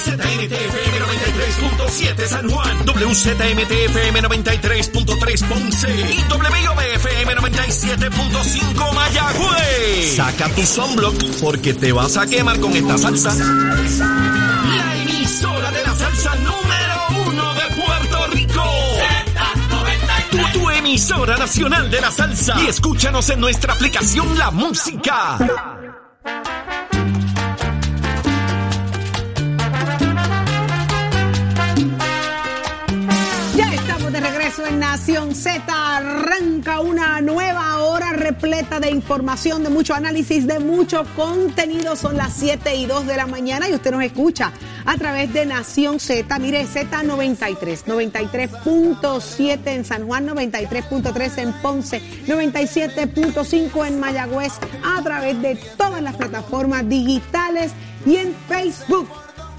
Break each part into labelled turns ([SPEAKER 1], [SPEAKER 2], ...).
[SPEAKER 1] WZMTFM 93.7 San Juan. WZMTFM 93.3 Ponce. Y WIOBFM 97.5 Mayagüez. Saca tu sunblock porque te vas a quemar con esta salsa. La emisora de la salsa número uno de Puerto Rico. Tu, tu emisora nacional de la salsa. Y escúchanos en nuestra aplicación La Música.
[SPEAKER 2] Regreso en Nación Z. Arranca una nueva hora repleta de información, de mucho análisis, de mucho contenido. Son las 7 y 2 de la mañana y usted nos escucha a través de Nación Z. Mire, Z93, 93.7 en San Juan, 93.3 en Ponce, 97.5 en Mayagüez, a través de todas las plataformas digitales y en Facebook.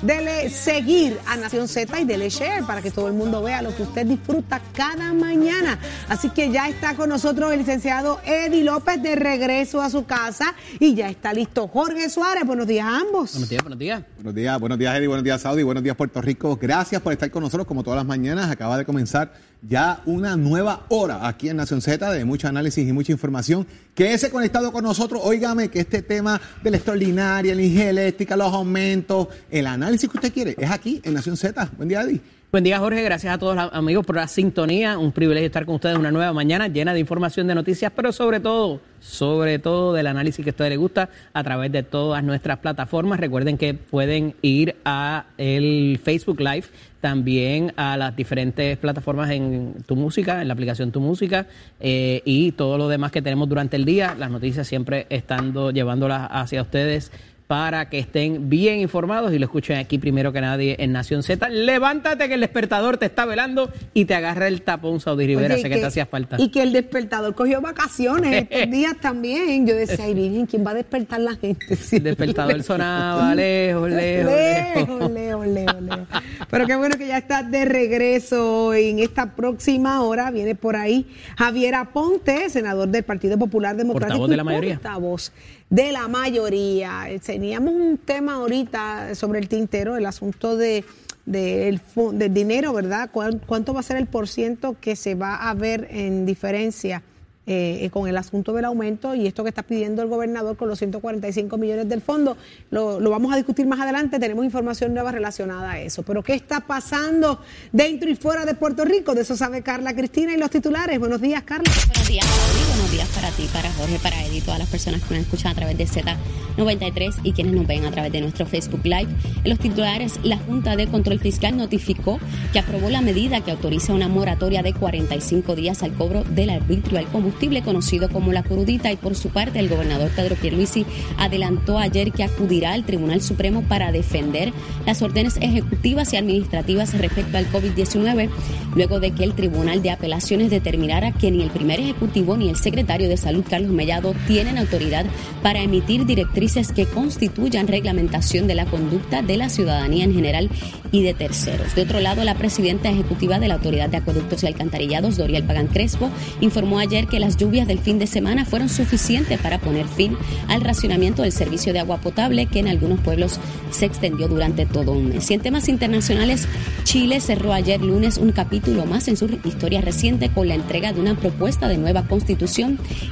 [SPEAKER 2] Dele seguir a Nación Z y dele share para que todo el mundo vea lo que usted disfruta cada mañana. Así que ya está con nosotros el licenciado Eddie López de regreso a su casa y ya está listo Jorge Suárez. Buenos días a ambos.
[SPEAKER 3] Buenos días, buenos días.
[SPEAKER 4] Buenos días, buenos días Eddie, buenos días Saudi, buenos días Puerto Rico. Gracias por estar con nosotros como todas las mañanas. Acaba de comenzar ya una nueva hora aquí en Nación Z de mucho análisis y mucha información. Quédese conectado con nosotros. Óigame que este tema de la extraordinaria, la energía eléctrica, los aumentos, el análisis que usted quiere es aquí en Nación Z. Buen día Eddie.
[SPEAKER 3] Buen día, Jorge. Gracias a todos los amigos por la sintonía. Un privilegio estar con ustedes una nueva mañana llena de información, de noticias, pero sobre todo, sobre todo del análisis que a ustedes les gusta a través de todas nuestras plataformas. Recuerden que pueden ir a el Facebook Live, también a las diferentes plataformas en Tu Música, en la aplicación Tu Música eh, y todo lo demás que tenemos durante el día. Las noticias siempre estando llevándolas hacia ustedes para que estén bien informados y lo escuchen aquí primero que nadie en Nación Z. Levántate que el despertador te está velando y te agarra el tapón, Saudi Rivera, sé que, te hacía falta.
[SPEAKER 2] Y que el despertador cogió vacaciones estos días también. Yo decía, ay, Virgen, ¿quién va a despertar la gente?
[SPEAKER 3] El despertador sonaba lejos, lejos, lejos.
[SPEAKER 2] lejos, lejos. Pero qué bueno que ya estás de regreso. En esta próxima hora viene por ahí Javier Aponte, senador del Partido Popular Democrático.
[SPEAKER 3] Portavoz de la mayoría.
[SPEAKER 2] portavoz de la mayoría. Teníamos un tema ahorita sobre el tintero, el asunto de del fu- del dinero, ¿verdad? ¿Cuán- ¿Cuánto va a ser el porciento que se va a ver en diferencia eh, con el asunto del aumento y esto que está pidiendo el gobernador con los 145 millones del fondo? Lo, lo vamos a discutir más adelante, tenemos información nueva relacionada a eso. Pero ¿qué está pasando dentro y fuera de Puerto Rico? De eso sabe Carla Cristina y los titulares. Buenos días, Carla.
[SPEAKER 5] Buenos días. Buenos días para ti, para Jorge, para Eddie, todas las personas que nos escuchan a través de Z93 y quienes nos ven a través de nuestro Facebook Live. En los titulares, la Junta de Control Fiscal notificó que aprobó la medida que autoriza una moratoria de 45 días al cobro del arbitrio al combustible conocido como la crudita y por su parte el gobernador Pedro Pierluisi adelantó ayer que acudirá al Tribunal Supremo para defender las órdenes ejecutivas y administrativas respecto al COVID-19 luego de que el Tribunal de Apelaciones determinara que ni el primer ejecutivo ni el secretario de Salud Carlos Mellado tienen autoridad para emitir directrices que constituyan reglamentación de la conducta de la ciudadanía en general y de terceros. De otro lado, la presidenta ejecutiva de la Autoridad de Acueductos y Alcantarillados, Doriel Pagan Crespo, informó ayer que las lluvias del fin de semana fueron suficientes para poner fin al racionamiento del servicio de agua potable que en algunos pueblos se extendió durante todo un mes. Y en temas internacionales, Chile cerró ayer lunes un capítulo más en su historia reciente con la entrega de una propuesta de nueva constitución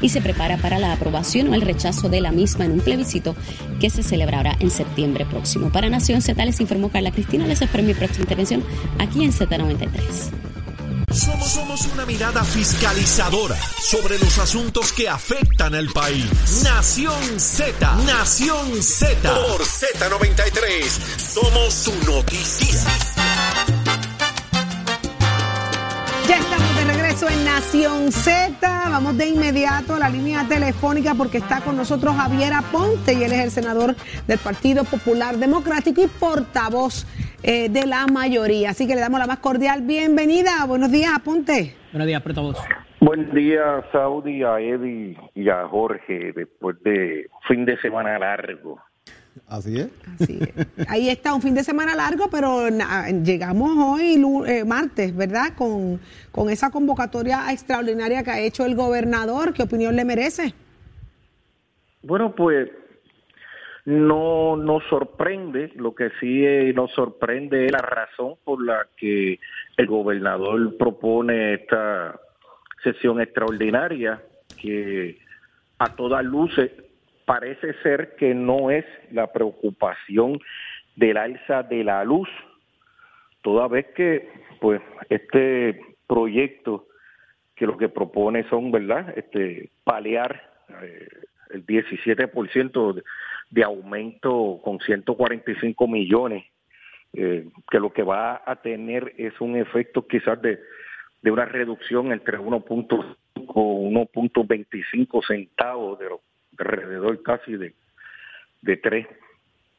[SPEAKER 5] y se prepara para la aprobación o el rechazo de la misma en un plebiscito que se celebrará en septiembre próximo. Para Nación Z les informó Carla Cristina, les espero en mi próxima intervención aquí en Z93.
[SPEAKER 1] Somos, somos una mirada fiscalizadora sobre los asuntos que afectan al país. Nación Z, Nación Z. Por Z93, somos su noticia.
[SPEAKER 2] Ya estamos regreso en Nación Z. Vamos de inmediato a la línea telefónica porque está con nosotros Javier Aponte y él es el senador del Partido Popular Democrático y portavoz eh, de la mayoría. Así que le damos la más cordial bienvenida. Buenos días, Aponte.
[SPEAKER 3] Buenos días, portavoz.
[SPEAKER 6] Buen día, Saudi, a Eddie y a Jorge, después de fin de semana largo.
[SPEAKER 4] Así es.
[SPEAKER 2] Así es. Ahí está un fin de semana largo, pero na- llegamos hoy, eh, martes, ¿verdad? Con, con esa convocatoria extraordinaria que ha hecho el gobernador. ¿Qué opinión le merece?
[SPEAKER 6] Bueno, pues no nos sorprende, lo que sí eh, nos sorprende es la razón por la que el gobernador propone esta sesión extraordinaria, que a todas luces parece ser que no es la preocupación del alza de la luz, toda vez que pues este proyecto que lo que propone son, ¿verdad? Este paliar eh, el 17% de, aumento con 145 millones, eh, que lo que va a tener es un efecto quizás de, de una reducción entre 1.5 1.25 centavos de, lo- de alrededor casi de, de 3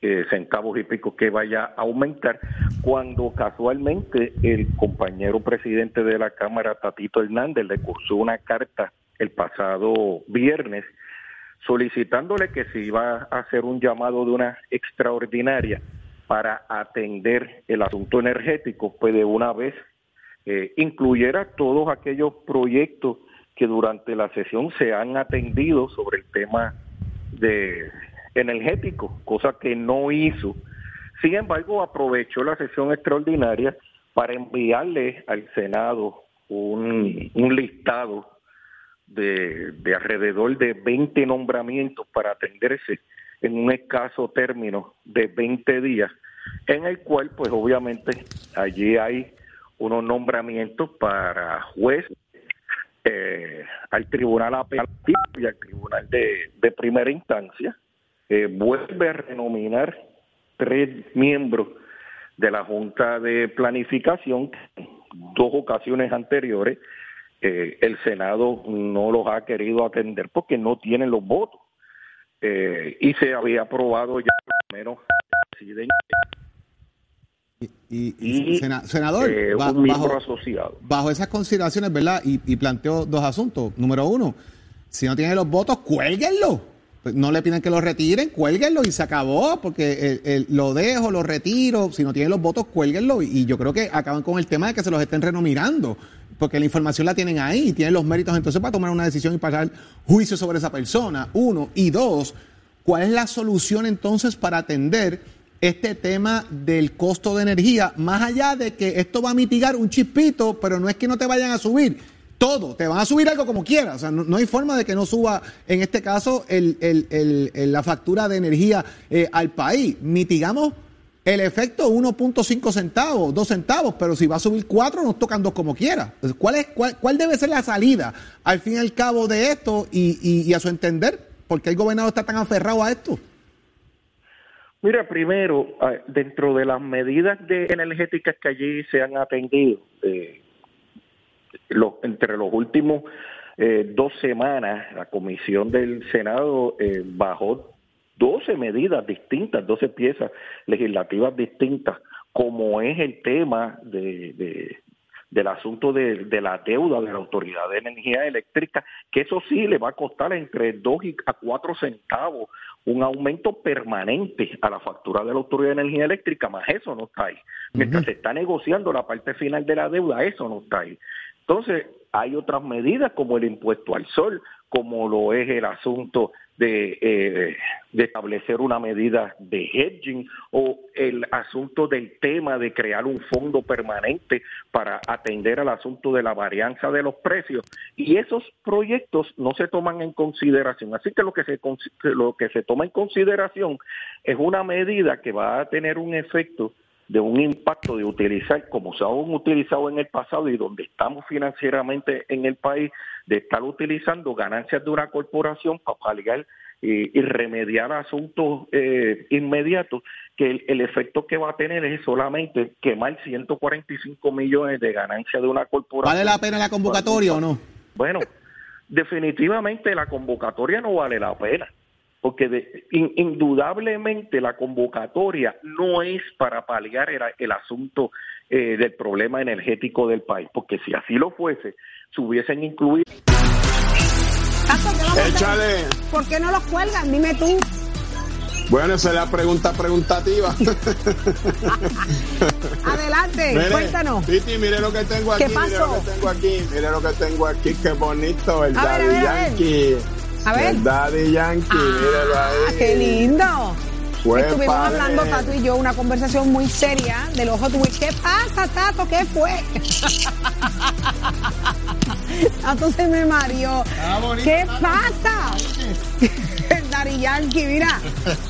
[SPEAKER 6] eh, centavos y pico que vaya a aumentar, cuando casualmente el compañero presidente de la Cámara, Tatito Hernández, le cursó una carta el pasado viernes solicitándole que se iba a hacer un llamado de una extraordinaria para atender el asunto energético, pues de una vez eh, incluyera todos aquellos proyectos que durante la sesión se han atendido sobre el tema de energético, cosa que no hizo. Sin embargo, aprovechó la sesión extraordinaria para enviarle al Senado un, un listado de, de alrededor de 20 nombramientos para atenderse en un escaso término de 20 días, en el cual, pues obviamente, allí hay unos nombramientos para juez, eh, al tribunal apelativo y al tribunal de, primera instancia, eh, vuelve a renominar tres miembros de la Junta de Planificación, dos ocasiones anteriores, eh, el Senado no los ha querido atender porque no tienen los votos. Eh, y se había aprobado ya por lo menos presidente
[SPEAKER 4] Y, y-
[SPEAKER 6] y
[SPEAKER 4] sena- senador,
[SPEAKER 6] eh,
[SPEAKER 4] ba-
[SPEAKER 6] un miembro
[SPEAKER 4] bajo,
[SPEAKER 6] asociado.
[SPEAKER 4] bajo esas consideraciones, ¿verdad? Y, y planteo dos asuntos. Número uno, si no tiene los votos, cuélguenlo. Pues No le piden que lo retiren, cuélguenlo y se acabó, porque el- el- lo dejo, lo retiro. Si no tiene los votos, cuélguenlo. Y, y yo creo que acaban con el tema de que se los estén renominando, porque la información la tienen ahí y tienen los méritos entonces para tomar una decisión y pasar juicio sobre esa persona. Uno. Y dos, ¿cuál es la solución entonces para atender este tema del costo de energía, más allá de que esto va a mitigar un chispito, pero no es que no te vayan a subir todo, te van a subir algo como quieras, o sea, no, hay forma de que no suba, en este caso, la factura de energía eh, al país. Mitigamos el efecto 1.5 centavos, 2 centavos, pero si va a subir 4, nos tocan dos como quiera. ¿cuál, es, cuál, cuál debe ser la salida al fin y al cabo de esto y, y- y a su entender? ¿Por qué el gobernador está tan aferrado a esto?
[SPEAKER 6] Mira, primero, ah, dentro de las medidas energéticas que allí se han atendido, eh, entre los últimos eh, dos semanas, la comisión del Senado eh, bajó 12 medidas distintas, 12 piezas legislativas distintas, como es el tema de- del asunto de, de la deuda de la Autoridad de Energía Eléctrica, que eso sí le va a costar entre 2 y a 4 centavos un aumento permanente a la factura de la Autoridad de Energía Eléctrica, más eso no está ahí. Mientras se está negociando la parte final de la deuda, eso no está ahí. Entonces, hay otras medidas como el impuesto al sol, como lo es el asunto de, eh, de establecer una medida de hedging o el asunto del tema de crear un fondo permanente para atender al asunto de la varianza de los precios. Y esos proyectos no se toman en consideración. Así que lo que se lo que se toma en consideración es una medida que va a tener un efecto de un impacto de utilizar, como se han utilizado en el pasado y donde estamos financieramente en el país, de estar utilizando ganancias de una corporación para paliar y, y remediar asuntos eh, inmediatos, que el, el efecto que va a tener es solamente quemar 145 millones de ganancias de una corporación.
[SPEAKER 4] ¿Vale la pena la convocatoria o no?
[SPEAKER 6] Bueno, definitivamente la convocatoria no vale la pena, porque de- in- indudablemente la convocatoria no es para paliar el, el asunto eh, del problema energético del país, porque si así lo fuese, se hubiesen incluido
[SPEAKER 2] Tato, ¿qué vamos a hacer?
[SPEAKER 1] Échale.
[SPEAKER 2] ¿Por qué no los cuelgan? Dime tú.
[SPEAKER 7] Bueno, esa es la pregunta preguntativa.
[SPEAKER 2] Adelante, cuéntanos.
[SPEAKER 7] Titi, mire lo que tengo aquí.
[SPEAKER 2] ¿Qué pasó?
[SPEAKER 7] Mire lo que tengo aquí. Mire lo que tengo aquí. Qué bonito. El
[SPEAKER 2] A ver, a
[SPEAKER 7] Daddy
[SPEAKER 2] ver. A ver.
[SPEAKER 7] El Daddy Yankee.
[SPEAKER 2] Ah,
[SPEAKER 7] ahí.
[SPEAKER 2] qué lindo. Estuvimos
[SPEAKER 7] padre.
[SPEAKER 2] hablando, Tato y yo, una conversación muy seria de los Hot Wheels. ¿Qué pasa, Tato? ¿Qué fue? Tato se me mareó. ¿Qué pasa? El Daddy Yankee, mira.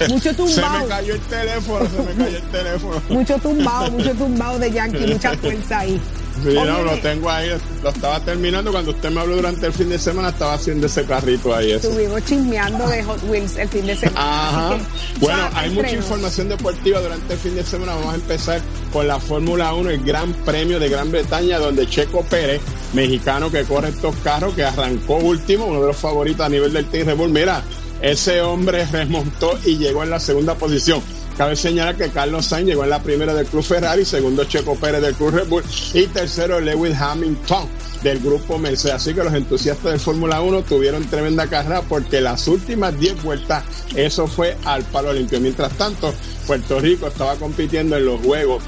[SPEAKER 2] Mucho
[SPEAKER 7] Se me
[SPEAKER 2] tumbado.
[SPEAKER 7] cayó el teléfono, se me cayó el teléfono.
[SPEAKER 2] Mucho tumbado, mucho tumbado de Yankee. Mucha fuerza ahí.
[SPEAKER 7] Sí, no, lo tengo ahí, lo estaba terminando. Cuando usted me habló durante el fin de semana, estaba haciendo ese carrito ahí. Ese.
[SPEAKER 2] Estuvimos chismeando de Hot Wheels el fin de semana.
[SPEAKER 7] Ajá. Bueno, hay mucha información deportiva durante el fin de semana. Vamos a empezar con la Fórmula 1, el Gran Premio de Gran Bretaña, donde Checo Pérez, mexicano que corre estos carros, que arrancó último, uno de los favoritos a nivel del Team Red Bull. Mira, ese hombre remontó y llegó en la segunda posición. Cabe señalar que Carlos Sainz llegó en la primera del Club Ferrari, segundo Checo Pérez del Club Red Bull y tercero Lewis Hamilton del grupo Mercedes. Así que los entusiastas de Fórmula 1 tuvieron tremenda carrera porque las últimas 10 vueltas eso fue al palo limpio. Mientras tanto, Puerto Rico estaba compitiendo en los Juegos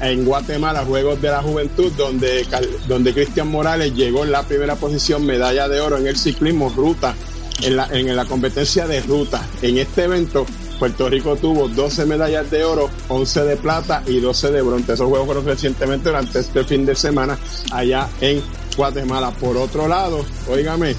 [SPEAKER 7] en Guatemala, Juegos de la Juventud, donde, donde Cristian Morales llegó en la primera posición, medalla de oro en el ciclismo ruta, en la, en la competencia de ruta. En este evento, Puerto Rico tuvo 12 medallas de oro, 11 de plata y 12 de bronce. Esos juegos fueron recientemente durante este fin de semana allá en Guatemala. Por otro lado, óigame,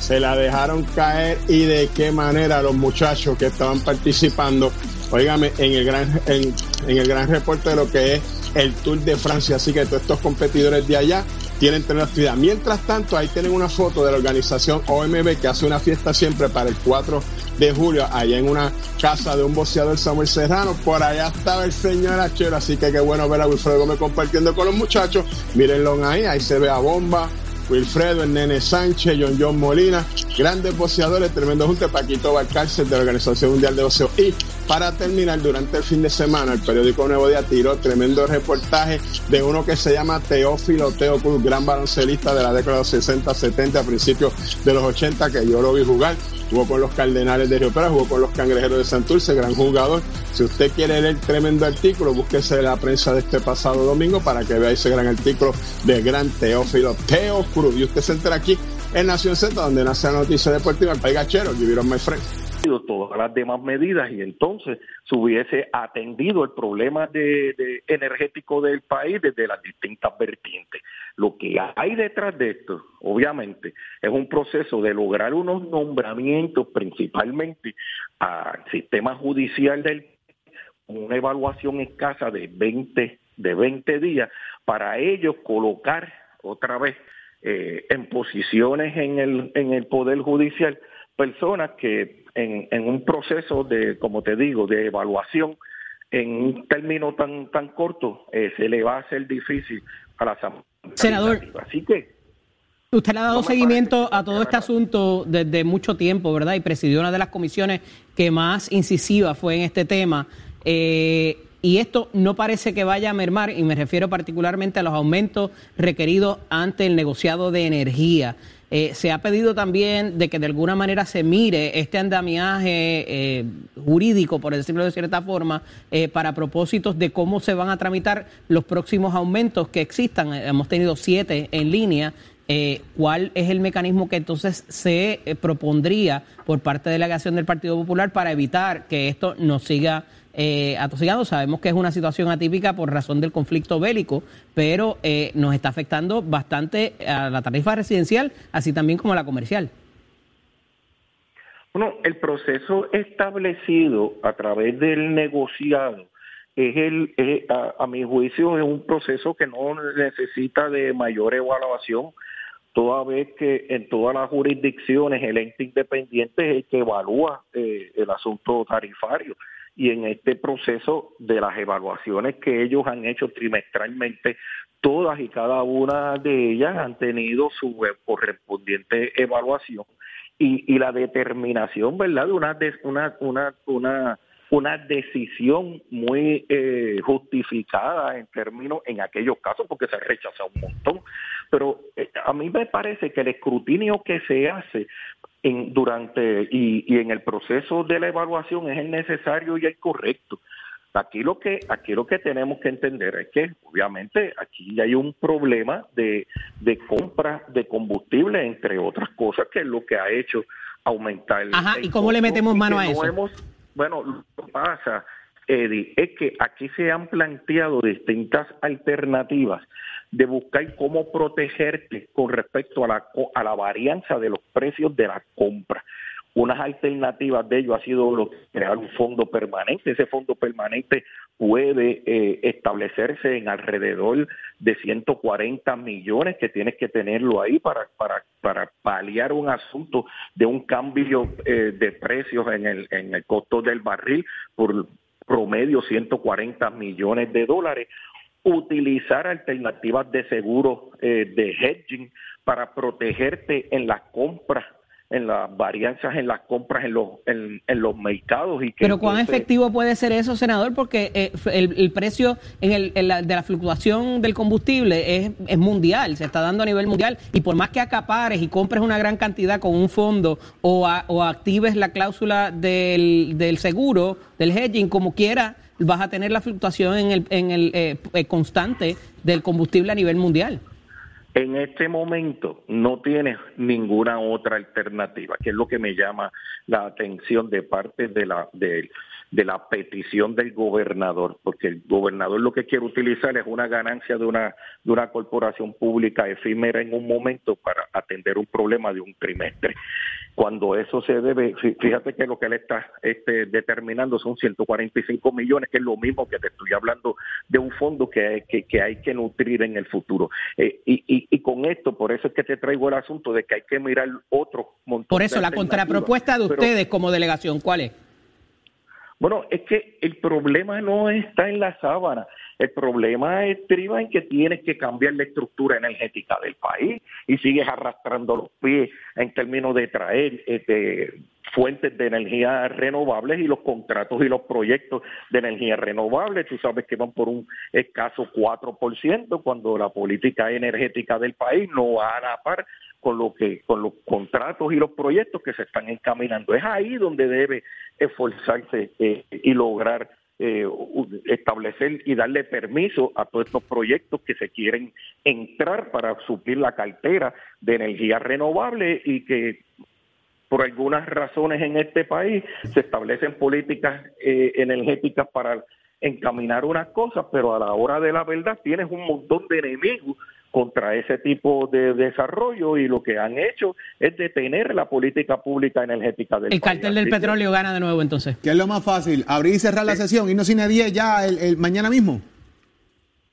[SPEAKER 7] se la dejaron caer y de qué manera los muchachos que estaban participando, óigame, en el gran, en, en el gran reporte de lo que es el Tour de Francia. Así que todos estos competidores de allá tienen tener actividad. Mientras tanto, ahí tienen una foto de la organización OMB que hace una fiesta siempre para el 4 de julio, allá en una casa de un boxeador Samuel Serrano. Por allá estaba el señor Achero, así que qué bueno ver a Wilfredo Gómez compartiendo con los muchachos. Mírenlo ahí, ahí se ve a Bomba, Wilfredo, el Nene Sánchez, John John Molina, grandes boxeadores, tremendo junte, Paquito Balcárcel de la Organización Mundial de Boxeo. Y para terminar, durante el fin de semana, el periódico Nuevo Día tiró tremendo reportaje de uno que se llama Teófilo Teo Cruz, gran baloncelista de la década de los 60, 70, a principios de los 80, que yo lo vi jugar. Jugó con los Cardenales de Río Pera, jugó con los Cangrejeros de Santurce, gran jugador. Si usted quiere leer tremendo artículo, búsquese la prensa de este pasado domingo para que vea ese gran artículo del gran Teófilo Teo Cruz. Y usted se entera aquí en Nación Z, donde nace la noticia deportiva, el país gachero, up, my friend.
[SPEAKER 6] Todas las demás medidas y entonces se hubiese atendido el problema de, energético del país desde las distintas vertientes. Lo que hay detrás de esto, obviamente, es un proceso de lograr unos nombramientos principalmente al sistema judicial del con una evaluación escasa de 20 de 20 días para ellos colocar otra vez eh, en posiciones en el en el poder judicial personas que en, en un proceso de como te digo de evaluación en un término tan tan corto eh, se le va a hacer difícil a la Asamblea
[SPEAKER 3] Senador.
[SPEAKER 6] Así que
[SPEAKER 3] Usted le ha dado
[SPEAKER 6] No
[SPEAKER 3] seguimiento a todo este asunto desde mucho tiempo, ¿verdad? Y presidió una de las comisiones que más incisiva fue en este tema. Eh, y esto no parece que vaya a mermar, y me refiero particularmente a los aumentos requeridos ante el negociado de energía. Eh, se ha pedido también de que de alguna manera se mire este andamiaje eh, jurídico, por decirlo de cierta forma, eh, para propósitos de cómo se van a tramitar los próximos aumentos que existan. Hemos tenido siete en línea. ¿Cuál es el mecanismo que entonces se propondría por parte de la delegación del Partido Popular para evitar que esto nos siga eh, atosigando? Sabemos que es una situación atípica por razón del conflicto bélico, pero eh, nos está afectando bastante a la tarifa residencial, así también como a la comercial.
[SPEAKER 6] Bueno, el proceso establecido a través del negociado es el, a, a, mi juicio, es un proceso que no necesita de mayor evaluación, toda vez que en todas las jurisdicciones el ente independiente es el que evalúa eh, el asunto tarifario. Y en este proceso de las evaluaciones que ellos han hecho trimestralmente, todas y cada una de ellas han tenido su correspondiente evaluación y, y la determinación, ¿verdad?, de una, de, una, una, una, una decisión muy eh, justificada en términos, en aquellos casos, porque se rechaza un montón. Pero eh, a mí me parece que el escrutinio que se hace en, durante y, y en el proceso de la evaluación es el necesario y el correcto. Aquí lo que aquí lo que tenemos que entender es que obviamente aquí hay un problema de, de compra de combustible entre otras cosas que es lo que ha hecho aumentar.
[SPEAKER 3] Ajá,
[SPEAKER 6] el
[SPEAKER 3] ¿y cómo le metemos mano a
[SPEAKER 6] no
[SPEAKER 3] eso?
[SPEAKER 6] hemos- bueno, lo que pasa, Eddie, es que aquí se han planteado distintas alternativas de buscar cómo protegerte con respecto a la, a la varianza de los precios de la compra. Unas alternativas de ello ha sido crear un fondo permanente. Ese fondo permanente puede eh, establecerse en alrededor de 140 millones que tienes que tenerlo ahí para, para, para paliar un asunto de un cambio eh, de precios en el, en el costo del barril por promedio 140 millones de dólares utilizar alternativas de seguro eh, de hedging para protegerte en las compras, en las varianzas en las compras en los en, en los mercados y que
[SPEAKER 3] Pero cuán
[SPEAKER 6] entonces-
[SPEAKER 3] efectivo puede ser eso, senador, porque eh, el, el precio en el, en la- de la fluctuación del combustible es, es mundial, se está dando a nivel mundial y por más que acapares y compres una gran cantidad con un fondo o, a- o actives la cláusula del, del seguro, del hedging, como quiera, vas a tener la fluctuación en el, en el eh, eh, constante del combustible a nivel mundial.
[SPEAKER 6] En este momento no tienes ninguna otra alternativa, que es lo que me llama la atención de parte de la de, la petición del gobernador, porque el gobernador lo que quiere utilizar es una ganancia de una de una corporación pública efímera en un momento para atender un problema de un trimestre. Cuando eso se debe, fí- fíjate que lo que él está este, determinando son 145 millones, que es lo mismo que te estoy hablando de un fondo que hay que, que, hay que nutrir en el futuro. Eh, y, y, y con esto, por eso es que te traigo el asunto de que hay que mirar otro montón
[SPEAKER 3] Por
[SPEAKER 6] de
[SPEAKER 3] eso, la contrapropuesta de
[SPEAKER 6] Pero-
[SPEAKER 3] ustedes como delegación, ¿cuál es?
[SPEAKER 6] Bueno, es que el problema no está en la sábana. El problema estriba en que tienes que cambiar la estructura energética del país y sigues arrastrando los pies en términos de traer este, fuentes de energía renovables y los contratos y los proyectos de energía renovable. Tú sabes que van por un escaso 4% cuando la política energética del país no va a la par con lo que con los contratos y los proyectos que se están encaminando. Es ahí donde debe esforzarse eh, y lograr eh, establecer y darle permiso a todos estos proyectos que se quieren entrar para suplir la cartera de energía renovable y que por algunas razones en este país se establecen políticas eh, energéticas para encaminar unas cosas, pero a la hora de la verdad tienes un montón de enemigos contra ese tipo de desarrollo y lo que han hecho es detener la política pública energética del
[SPEAKER 3] El
[SPEAKER 6] país.
[SPEAKER 3] cartel del petróleo gana de nuevo entonces.
[SPEAKER 4] ¿Qué es lo más fácil? ¿Abrir y cerrar la sesión? ¿Irnos sin 10 ya el, el mañana mismo?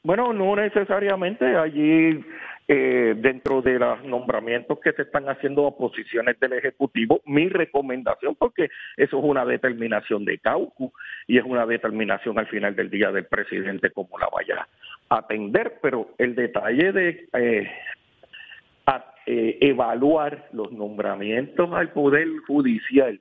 [SPEAKER 6] Bueno, no necesariamente. Allí, eh, dentro de los nombramientos que se están haciendo a posiciones del Ejecutivo, mi recomendación, porque eso es una determinación de Caucu y es una determinación al final del día del presidente cómo la vaya atender, pero el detalle de eh, a- eh, evaluar los nombramientos al Poder Judicial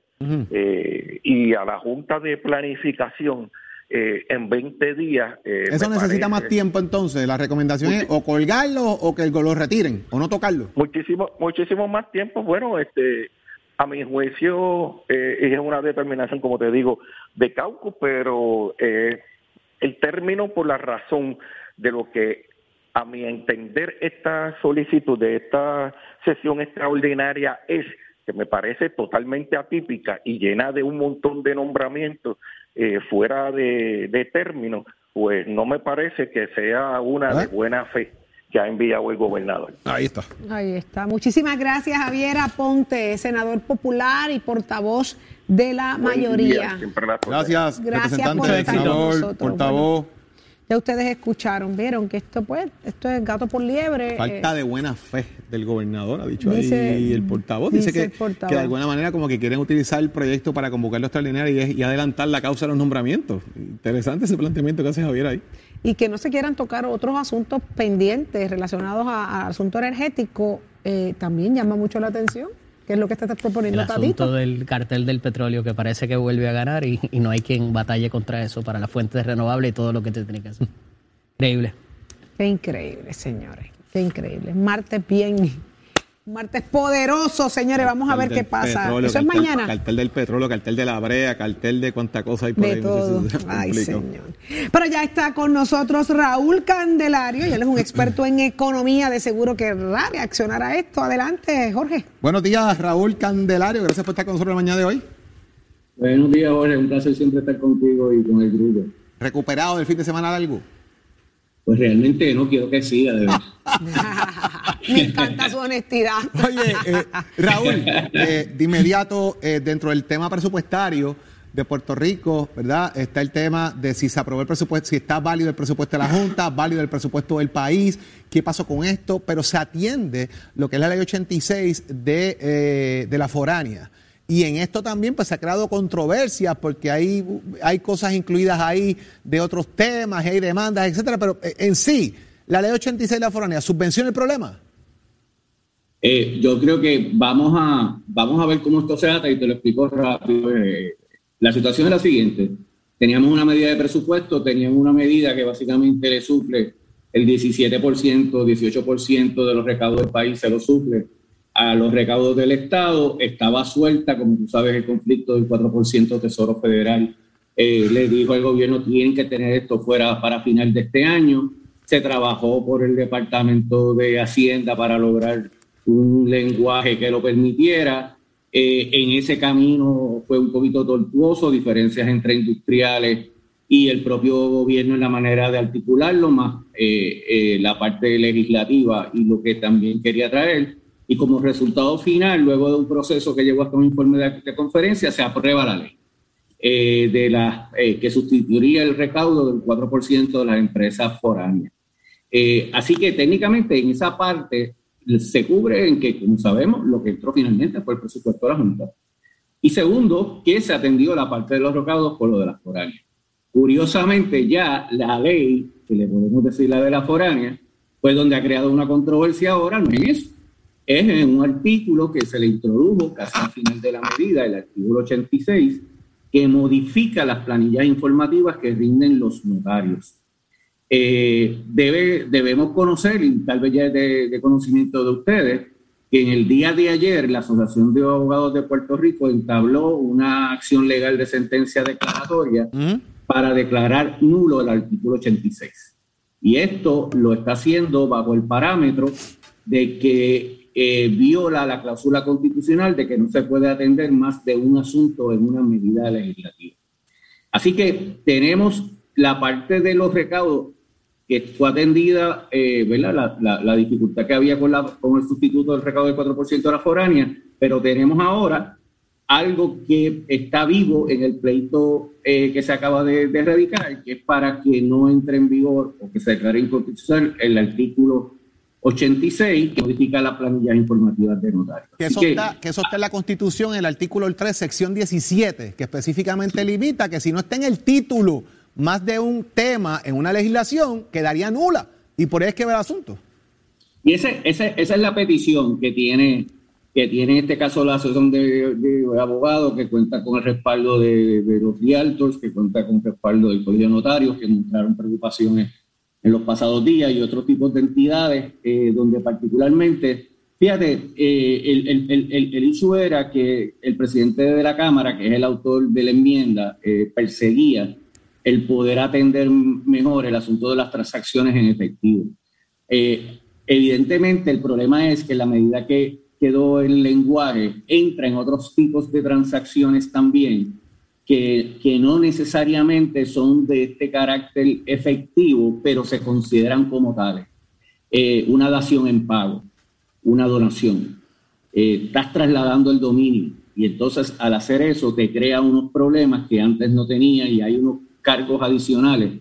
[SPEAKER 6] eh, y a la Junta de Planificación eh, en 20 días.
[SPEAKER 4] Eso necesita
[SPEAKER 6] parece-
[SPEAKER 4] más tiempo entonces. La recomendación es o colgarlo o que lo retiren o no tocarlo.
[SPEAKER 6] muchísimo muchísimo más tiempo bueno este a mi juicio es una determinación como te digo de caucus pero el término por la razón de lo que a mi entender esta solicitud de esta sesión extraordinaria es que me parece totalmente atípica y llena de un montón de nombramientos eh, fuera de, de término, pues no me parece que sea una de
[SPEAKER 4] ¿Eh?
[SPEAKER 6] buena fe que ha enviado el gobernador.
[SPEAKER 4] Ahí está.
[SPEAKER 2] Ahí está. Muchísimas gracias, Javier Aponte, senador popular y portavoz de la
[SPEAKER 6] Buen
[SPEAKER 2] mayoría.
[SPEAKER 6] día, siempre la
[SPEAKER 4] Gracias,
[SPEAKER 2] Gracias
[SPEAKER 4] representante,
[SPEAKER 2] por
[SPEAKER 4] senador,
[SPEAKER 2] nosotros.
[SPEAKER 4] portavoz.
[SPEAKER 2] Ya ustedes escucharon, vieron que esto pues, esto es gato por liebre.
[SPEAKER 4] Falta
[SPEAKER 2] eh,
[SPEAKER 4] de buena fe del gobernador, ha dicho
[SPEAKER 2] Dice-
[SPEAKER 4] ahí el portavoz. Dice,
[SPEAKER 2] dice
[SPEAKER 4] que,
[SPEAKER 2] el portavoz.
[SPEAKER 4] que de alguna manera como que quieren utilizar el proyecto para convocar lo extraordinario y, y adelantar la causa de los nombramientos. Interesante ese planteamiento que hace Javier ahí.
[SPEAKER 2] y que no se quieran tocar otros asuntos pendientes relacionados a- al asunto energético, eh, también llama mucho la atención, que es lo que está proponiendo
[SPEAKER 3] El asunto
[SPEAKER 2] Tatito.
[SPEAKER 3] del cartel del petróleo que parece que vuelve a ganar y, y no hay quien batalle contra eso para las fuentes renovables y todo lo que te tiene que hacer. Increíble.
[SPEAKER 2] Qué increíble, señores, qué increíble. Martes bien Un martes poderoso, señores. Vamos a ver qué pasa.
[SPEAKER 4] Petróleo,
[SPEAKER 2] Eso es mañana.
[SPEAKER 4] Cartel del petróleo, cartel de la brea, cartel de cuánta cosa hay por
[SPEAKER 2] De
[SPEAKER 4] ahí.
[SPEAKER 2] todo. Ay, señor. Pero ya está con nosotros Raúl Candelario, y él es un experto en economía, de seguro que va a reaccionar a esto. Adelante, Jorge.
[SPEAKER 4] Buenos días, Raúl Candelario. Gracias por estar con nosotros la mañana de hoy.
[SPEAKER 8] Buenos días, Jorge. Un placer siempre estar contigo y con el grupo.
[SPEAKER 4] ¿Recuperado del fin de semana largo?
[SPEAKER 8] Pues realmente no quiero que siga, de verdad.
[SPEAKER 2] Me encanta su honestidad.
[SPEAKER 4] Oye, eh, Raúl, eh, de inmediato, eh, dentro del tema presupuestario de Puerto Rico, ¿verdad? Está el tema de si se aprobó el presupuesto, si está válido el presupuesto de la Junta, válido el presupuesto del país, qué pasó con esto, pero se atiende lo que es la ley 86 de, eh, de la foránea. Y en esto también pues, se ha creado controversia porque hay, hay cosas incluidas ahí de otros temas, hay demandas, etcétera, pero en sí, la ley 86 de la foránea, ¿subvenciona el problema?
[SPEAKER 8] Eh, yo creo que vamos a, vamos a ver cómo esto se trata y te lo explico rápido. Eh, la situación es la siguiente. Teníamos una medida de presupuesto, teníamos una medida que básicamente le suple el 17%, 18% de los recaudos del país, se lo suple a los recaudos del Estado. Estaba suelta, como tú sabes, el conflicto del 4% Tesoro Federal. Eh, le dijo al gobierno, tienen que tener esto fuera para final de este año. Se trabajó por el Departamento de Hacienda para lograr un lenguaje que lo permitiera. Eh, en ese camino fue un poquito tortuoso, diferencias entre industriales y el propio gobierno en la manera de articularlo, más eh, eh, la parte legislativa y lo que también quería traer. Y como resultado final, luego de un proceso que llegó hasta un informe de, de conferencia, se aprueba la ley eh, de la, eh, que sustituiría el recaudo del 4% de las empresas foráneas. Eh, así que técnicamente en esa parte se cubre en que, como sabemos, lo que entró finalmente fue el presupuesto de la Junta. Y segundo, que se atendió la parte de los recaudos por lo de las foráneas. Curiosamente, ya la ley, que le podemos decir la de la foránea, pues donde ha creado una controversia ahora, no es eso. Es en un artículo que se le introdujo casi al final de la medida, el artículo 86, que modifica las planillas informativas que rinden los notarios. Eh, debe, debemos conocer, y tal vez ya es de, de conocimiento de ustedes, que en el día de ayer la Asociación de Abogados de Puerto Rico entabló una acción legal de sentencia declaratoria para declarar nulo el artículo 86. Y esto lo está haciendo bajo el parámetro de que eh, viola la cláusula constitucional de que no se puede atender más de un asunto en una medida legislativa. Así que tenemos la parte de los recaudos que fue atendida, eh, ¿verdad? La, la, la, dificultad que había con, la, con el sustituto del recaudo del 4% de la foránea, pero tenemos ahora algo que está vivo en el pleito eh, que se acaba de, de erradicar, que es para que no entre en vigor o que se declare inconstitucional el artículo 86 que modifica las planillas informativas de notarios.
[SPEAKER 4] Que eso, que, está, que eso está en la Constitución, en el artículo 3, sección 17, que específicamente limita que si no está en el título más de un tema en una legislación, quedaría nula. Y por ahí es que ve el asunto.
[SPEAKER 8] Y ese, ese, esa es la petición que tiene, que tiene en este caso la Asociación de, de Abogados, que cuenta con el respaldo de, de los realtors, que cuenta con el respaldo del Colegio de Notarios, que mostraron preocupaciones en los pasados días y otros tipos de entidades, eh, donde particularmente, fíjate, eh, el, el, el, el, issue era que el presidente de la Cámara, que es el autor de la enmienda, eh, perseguía el poder atender mejor el asunto de las transacciones en efectivo. Eh, evidentemente, el problema es que la medida que quedó el lenguaje entra en otros tipos de transacciones también, que, que, no necesariamente son de este carácter efectivo, pero se consideran como tales. Eh, una dación en pago, una donación. Eh, estás trasladando el dominio y entonces al hacer eso te crea unos problemas que antes no tenía y hay unos cargos adicionales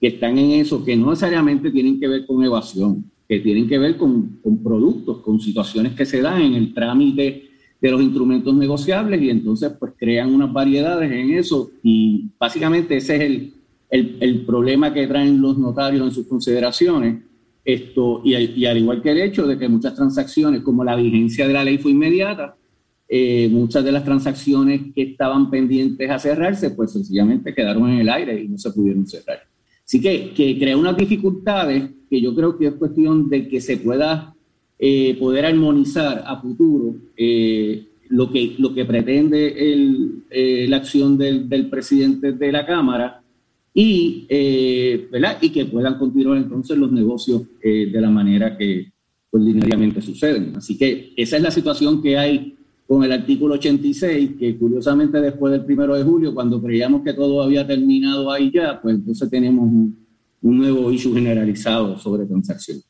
[SPEAKER 8] que están en eso que no necesariamente tienen que ver con evasión, que tienen que ver con, con productos, con situaciones que se dan en el trámite de los instrumentos negociables y entonces pues crean unas variedades en eso y básicamente ese es el, el, el problema que traen los notarios en sus consideraciones. Esto, y, y, al igual que el hecho de que muchas transacciones, como la vigencia de la ley fue inmediata, eh, muchas de las transacciones que estaban pendientes a cerrarse, pues sencillamente quedaron en el aire y no se pudieron cerrar. Así que, que crea unas dificultades que yo creo que es cuestión de que se pueda eh, poder armonizar a futuro eh, lo, que, lo que pretende el, eh, la acción del, del, presidente de la Cámara y, ¿verdad? y que puedan continuar entonces los negocios de la manera que ordinariamente suceden. Así que esa es la situación que hay con el artículo 86, que curiosamente después del primero de julio, cuando creíamos que todo había terminado ahí ya, pues entonces tenemos un, un nuevo issue generalizado sobre transacciones.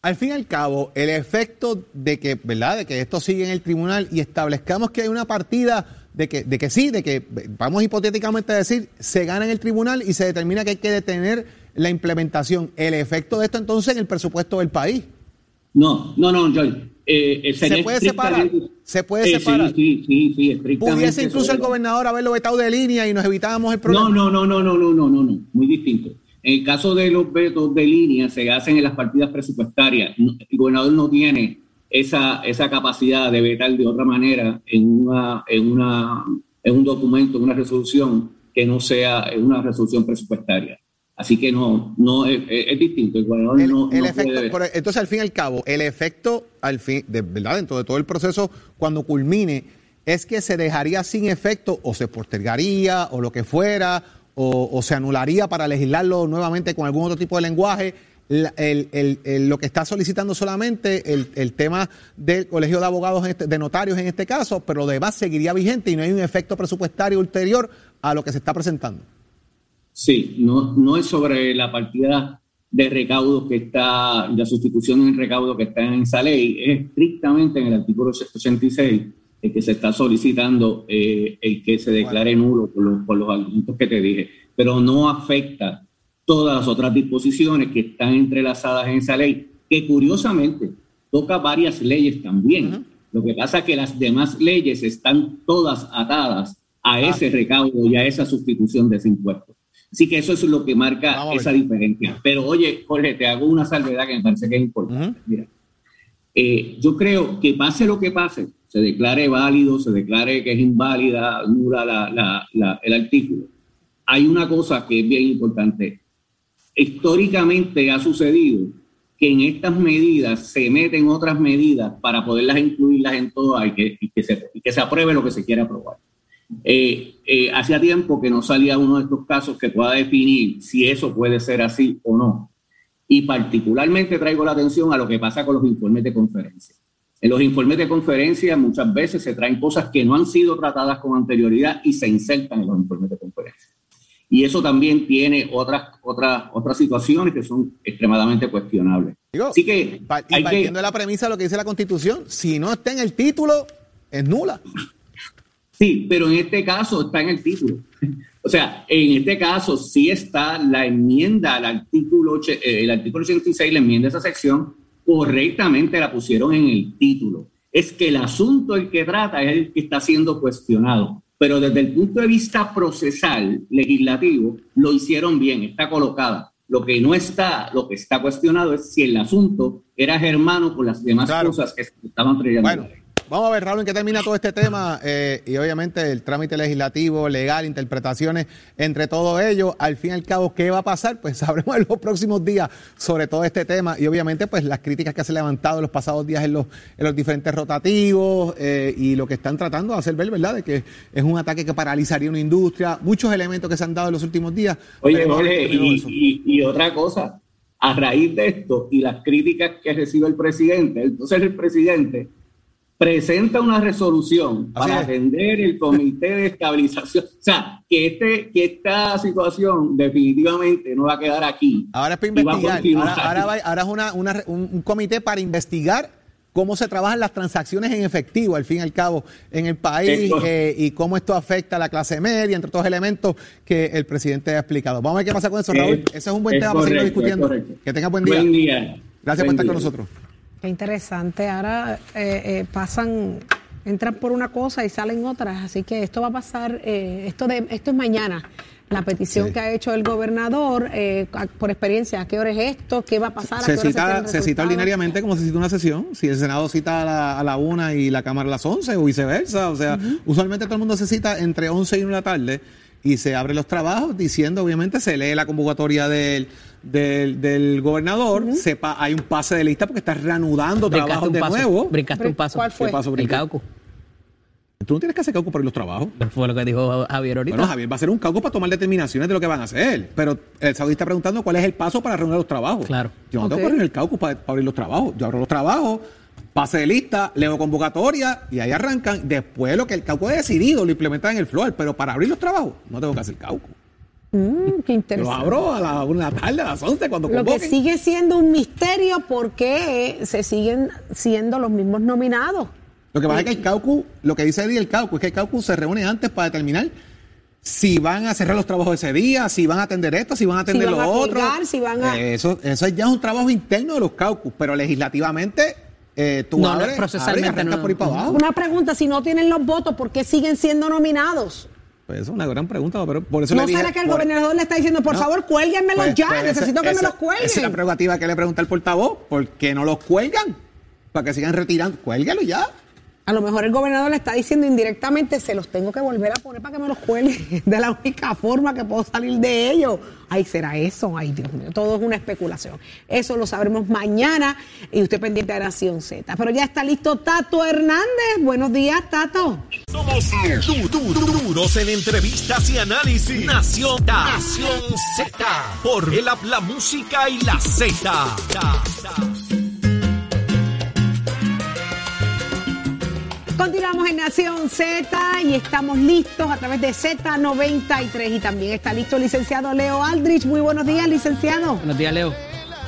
[SPEAKER 4] Al fin y al cabo, el efecto de que, ¿verdad? De que esto sigue en el tribunal y establezcamos que hay una partida de que, de que sí, de que vamos hipotéticamente a decir, se gana en el tribunal y se determina que hay que detener la implementación. El efecto de esto entonces en el presupuesto del país.
[SPEAKER 8] No, no, no, Joy.
[SPEAKER 4] Eh, se puede separar. Se puede
[SPEAKER 8] eh,
[SPEAKER 4] separar.
[SPEAKER 8] Sí, sí, sí, estrictamente.
[SPEAKER 4] Pudiese incluso el gobernador haberlo vetado de línea y nos evitábamos el problema.
[SPEAKER 8] No, no, no, no, no, no, no, no, muy distinto. En el caso de los vetos de línea, se hacen en las partidas presupuestarias. El gobernador no tiene esa, esa capacidad de vetar de otra manera en, una, en, una, en un documento, en una resolución que no sea una resolución presupuestaria. Así que no, no es, distinto. El gobernador no,
[SPEAKER 4] el efecto, entonces, al fin y al cabo, el efecto, al fin, de verdad, dentro de todo el proceso, cuando culmine, es que se dejaría sin efecto o se postergaría o lo que fuera o, se anularía para legislarlo nuevamente con algún otro tipo de lenguaje. lo que está solicitando solamente el, tema del colegio de abogados, este, de notarios en este caso, pero lo demás seguiría vigente y no hay un efecto presupuestario ulterior a lo que se está presentando.
[SPEAKER 8] Sí, no, no es sobre la partida de recaudo que está, de sustitución en recaudo que está en esa ley, es estrictamente en el artículo 86 el que se está solicitando eh, el que se declare nulo por los, por los argumentos que te dije, pero no afecta todas las otras disposiciones que están entrelazadas en esa ley, que curiosamente toca varias leyes también. Lo que pasa es que las demás leyes están todas atadas a ah. ese recaudo y a esa sustitución de ese impuesto. Así que eso es lo que marca esa diferencia. Pero oye, Jorge, te hago una salvedad que me parece que es importante. Mira, eh, yo creo que pase lo que pase, se declare válido, se declare que es inválida, nula la, el artículo. Hay una cosa que es bien importante. Históricamente ha sucedido que en estas medidas se meten otras medidas para poderlas incluirlas en todo y que, que, se, que se apruebe lo que se quiera aprobar. Eh, eh, hacía tiempo que no salía uno de estos casos que pueda definir si eso puede ser así o no. Y particularmente traigo la atención a lo que pasa con los informes de conferencia. En los informes de conferencia muchas veces se traen cosas que no han sido tratadas con anterioridad y se insertan en los informes de conferencia. Y eso también tiene otras, otras, otras situaciones que son extremadamente cuestionables.
[SPEAKER 4] Así que, y partiendo de la premisa de lo que dice la Constitución, si no está en el título, es nula.
[SPEAKER 8] Sí, pero en este caso está en el título. O sea, en este caso sí está la enmienda al artículo, eh, el artículo 86, la enmienda a esa sección, correctamente la pusieron en el título. Es que el asunto el que trata es el que está siendo cuestionado. Pero desde el punto de vista procesal, legislativo, lo hicieron bien, está colocada. Lo que no está, lo que está cuestionado es si el asunto era germano con las demás cosas que estaban trayendo.
[SPEAKER 4] Vamos a ver, Raúl, en qué termina todo este tema eh, y obviamente el trámite legislativo, legal, interpretaciones entre todo ello. Al fin y al cabo, ¿qué va a pasar? Pues sabremos en los próximos días sobre todo este tema y obviamente pues las críticas que se han levantado en los pasados días en los, en los diferentes rotativos eh, y lo que están tratando de hacer ver, ¿verdad? De que es un ataque que paralizaría una industria, muchos elementos que se han dado en los últimos días.
[SPEAKER 8] Oye, y, y otra cosa, a raíz de esto y las críticas que recibe el presidente, entonces el presidente presenta una resolución para atender el comité de estabilización. O sea, que, este, que esta situación definitivamente no va a quedar aquí.
[SPEAKER 4] Ahora es para investigar. Ahora, es un, comité para investigar cómo se trabajan las transacciones en efectivo, al fin y al cabo, en el país eh, y cómo esto afecta a la clase media, entre otros elementos que el presidente ha explicado. Vamos a ver qué pasa con eso, Raúl. Ese es un buen tema para seguir discutiendo. Que tenga buen día.
[SPEAKER 8] Buen día.
[SPEAKER 4] Gracias por estar con nosotros.
[SPEAKER 2] Qué interesante. Ahora eh, eh, pasan, entran por una cosa y salen otras. Así que esto va a pasar, eh, esto, de, esto es mañana. La petición que ha hecho el gobernador, por experiencia, ¿a qué hora es esto? ¿Qué va a pasar?
[SPEAKER 4] se, cita, se, cita ordinariamente como se cita una sesión. Si el Senado cita a la, a la una y la Cámara a las once o viceversa. O sea, usualmente todo el mundo se cita entre once y una de la tarde y se abren los trabajos diciendo, obviamente, se lee la convocatoria del, del, del gobernador, sepa, hay un pase de lista porque está reanudando
[SPEAKER 3] Brincaste
[SPEAKER 4] trabajos
[SPEAKER 3] un
[SPEAKER 4] de
[SPEAKER 3] paso,
[SPEAKER 4] nuevo.
[SPEAKER 3] Brincaste un paso.
[SPEAKER 2] ¿Cuál fue?
[SPEAKER 4] ¿Qué paso
[SPEAKER 3] El caucus.
[SPEAKER 4] Tú no tienes que hacer caucus para abrir los trabajos.
[SPEAKER 3] Fue lo que dijo Javier ahorita.
[SPEAKER 4] Bueno, Javier va a hacer un caucus para tomar determinaciones de lo que van a hacer. Pero el Saudí está preguntando cuál es el paso para reunir los trabajos.
[SPEAKER 3] Claro.
[SPEAKER 4] Yo no tengo
[SPEAKER 2] Ok.
[SPEAKER 4] que abrir el caucus para, para abrir los trabajos. Yo abro los trabajos, pase de lista, leo convocatoria y ahí arrancan. Después lo que el caucus ha decidido lo implementan en el floor. Pero para abrir los trabajos no tengo que hacer caucus.
[SPEAKER 2] Mm, qué
[SPEAKER 4] Lo
[SPEAKER 2] interesante.
[SPEAKER 4] abro a la una de la tarde, a las 11 cuando
[SPEAKER 2] Lo que
[SPEAKER 4] convoquen.
[SPEAKER 2] sigue siendo un misterio por qué se siguen siendo los mismos nominados.
[SPEAKER 4] Lo que pasa es que el caucus, lo que dice Eddie el caucus, es que el caucus se reúne antes para determinar si van a cerrar los trabajos ese día, si van a atender esto, si van a atender
[SPEAKER 2] van
[SPEAKER 4] lo
[SPEAKER 2] a
[SPEAKER 4] otro.
[SPEAKER 2] colgar, si van a-
[SPEAKER 4] Eh, Eso, eso ya es un trabajo interno de los caucus, pero legislativamente eh, tú
[SPEAKER 3] No, no,
[SPEAKER 4] abres,
[SPEAKER 3] procesalmente no.
[SPEAKER 4] por ahí para abajo.
[SPEAKER 2] Una pregunta, si no tienen los votos, ¿por qué siguen siendo nominados?
[SPEAKER 4] Pues eso es una gran pregunta, pero por eso
[SPEAKER 2] ¿No
[SPEAKER 4] le dije...
[SPEAKER 2] será que el
[SPEAKER 4] por-
[SPEAKER 2] gobernador le está diciendo, por
[SPEAKER 4] No.
[SPEAKER 2] favor, cuélguenmelos
[SPEAKER 4] Pues-
[SPEAKER 2] ya,
[SPEAKER 4] pues
[SPEAKER 2] necesito que me los cuelguen?
[SPEAKER 4] Esa es la prerrogativa que le pregunta el portavoz, ¿por qué no los cuelgan? Para que sigan retirando, cuélguelo ya.
[SPEAKER 2] A lo mejor el gobernador le está diciendo indirectamente, se los tengo que volver a poner para que me los cuelguen. De la única forma que puedo salir de ellos. Ay, será eso. Ay, Dios mío, todo es una especulación. Eso lo sabremos mañana y usted pendiente de Nación Z. Pero ya está listo Tato Hernández. Buenos días, Tato.
[SPEAKER 1] Somos du- du- du- duros en entrevistas y análisis. Nación Nación Z. Por el la música y la Z.
[SPEAKER 2] Continuamos en Nación Z y estamos listos a través de Z93 y también está listo el licenciado Leo Aldrich. Muy buenos días, licenciado.
[SPEAKER 3] Buenos días, Leo.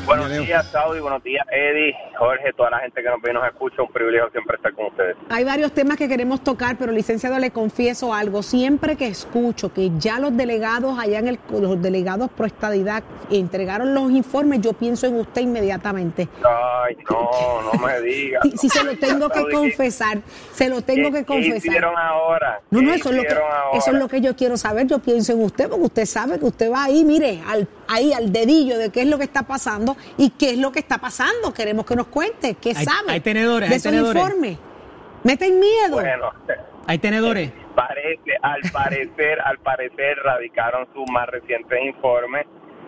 [SPEAKER 9] Buenos días, Saudi. Buenos días, Eddie, Jorge, toda la gente que nos ve y nos escucha. Un privilegio siempre estar con ustedes.
[SPEAKER 2] Hay varios temas que queremos tocar, pero licenciado, le confieso algo. Siempre que escucho que ya los delegados allá en el, los delegados pro estadidad entregaron los informes, yo pienso en usted inmediatamente.
[SPEAKER 9] Ay, no, no me digas.
[SPEAKER 2] Si, si se lo tengo que
[SPEAKER 9] Saudi,
[SPEAKER 2] confesar, se lo tengo
[SPEAKER 9] ¿qué-
[SPEAKER 2] que
[SPEAKER 9] ¿Qué hicieron
[SPEAKER 2] confesar.
[SPEAKER 9] ahora?
[SPEAKER 2] No, no,
[SPEAKER 9] ¿Qué
[SPEAKER 2] eso es, lo que,
[SPEAKER 9] ahora?
[SPEAKER 2] eso es lo que yo quiero saber. Yo pienso en usted, porque usted sabe que usted va ahí, mire, al, ahí al dedillo de qué es lo que está pasando y qué es lo que está pasando. Queremos que nos cuente, qué
[SPEAKER 3] Hay-
[SPEAKER 2] sabe
[SPEAKER 3] hay tenedores,
[SPEAKER 2] de
[SPEAKER 3] hay
[SPEAKER 2] esos
[SPEAKER 3] tenedores.
[SPEAKER 2] informes. Meten miedo.
[SPEAKER 9] Bueno,
[SPEAKER 3] Hay tenedores.
[SPEAKER 9] parece, al parecer, al parecer radicaron sus más recientes informes,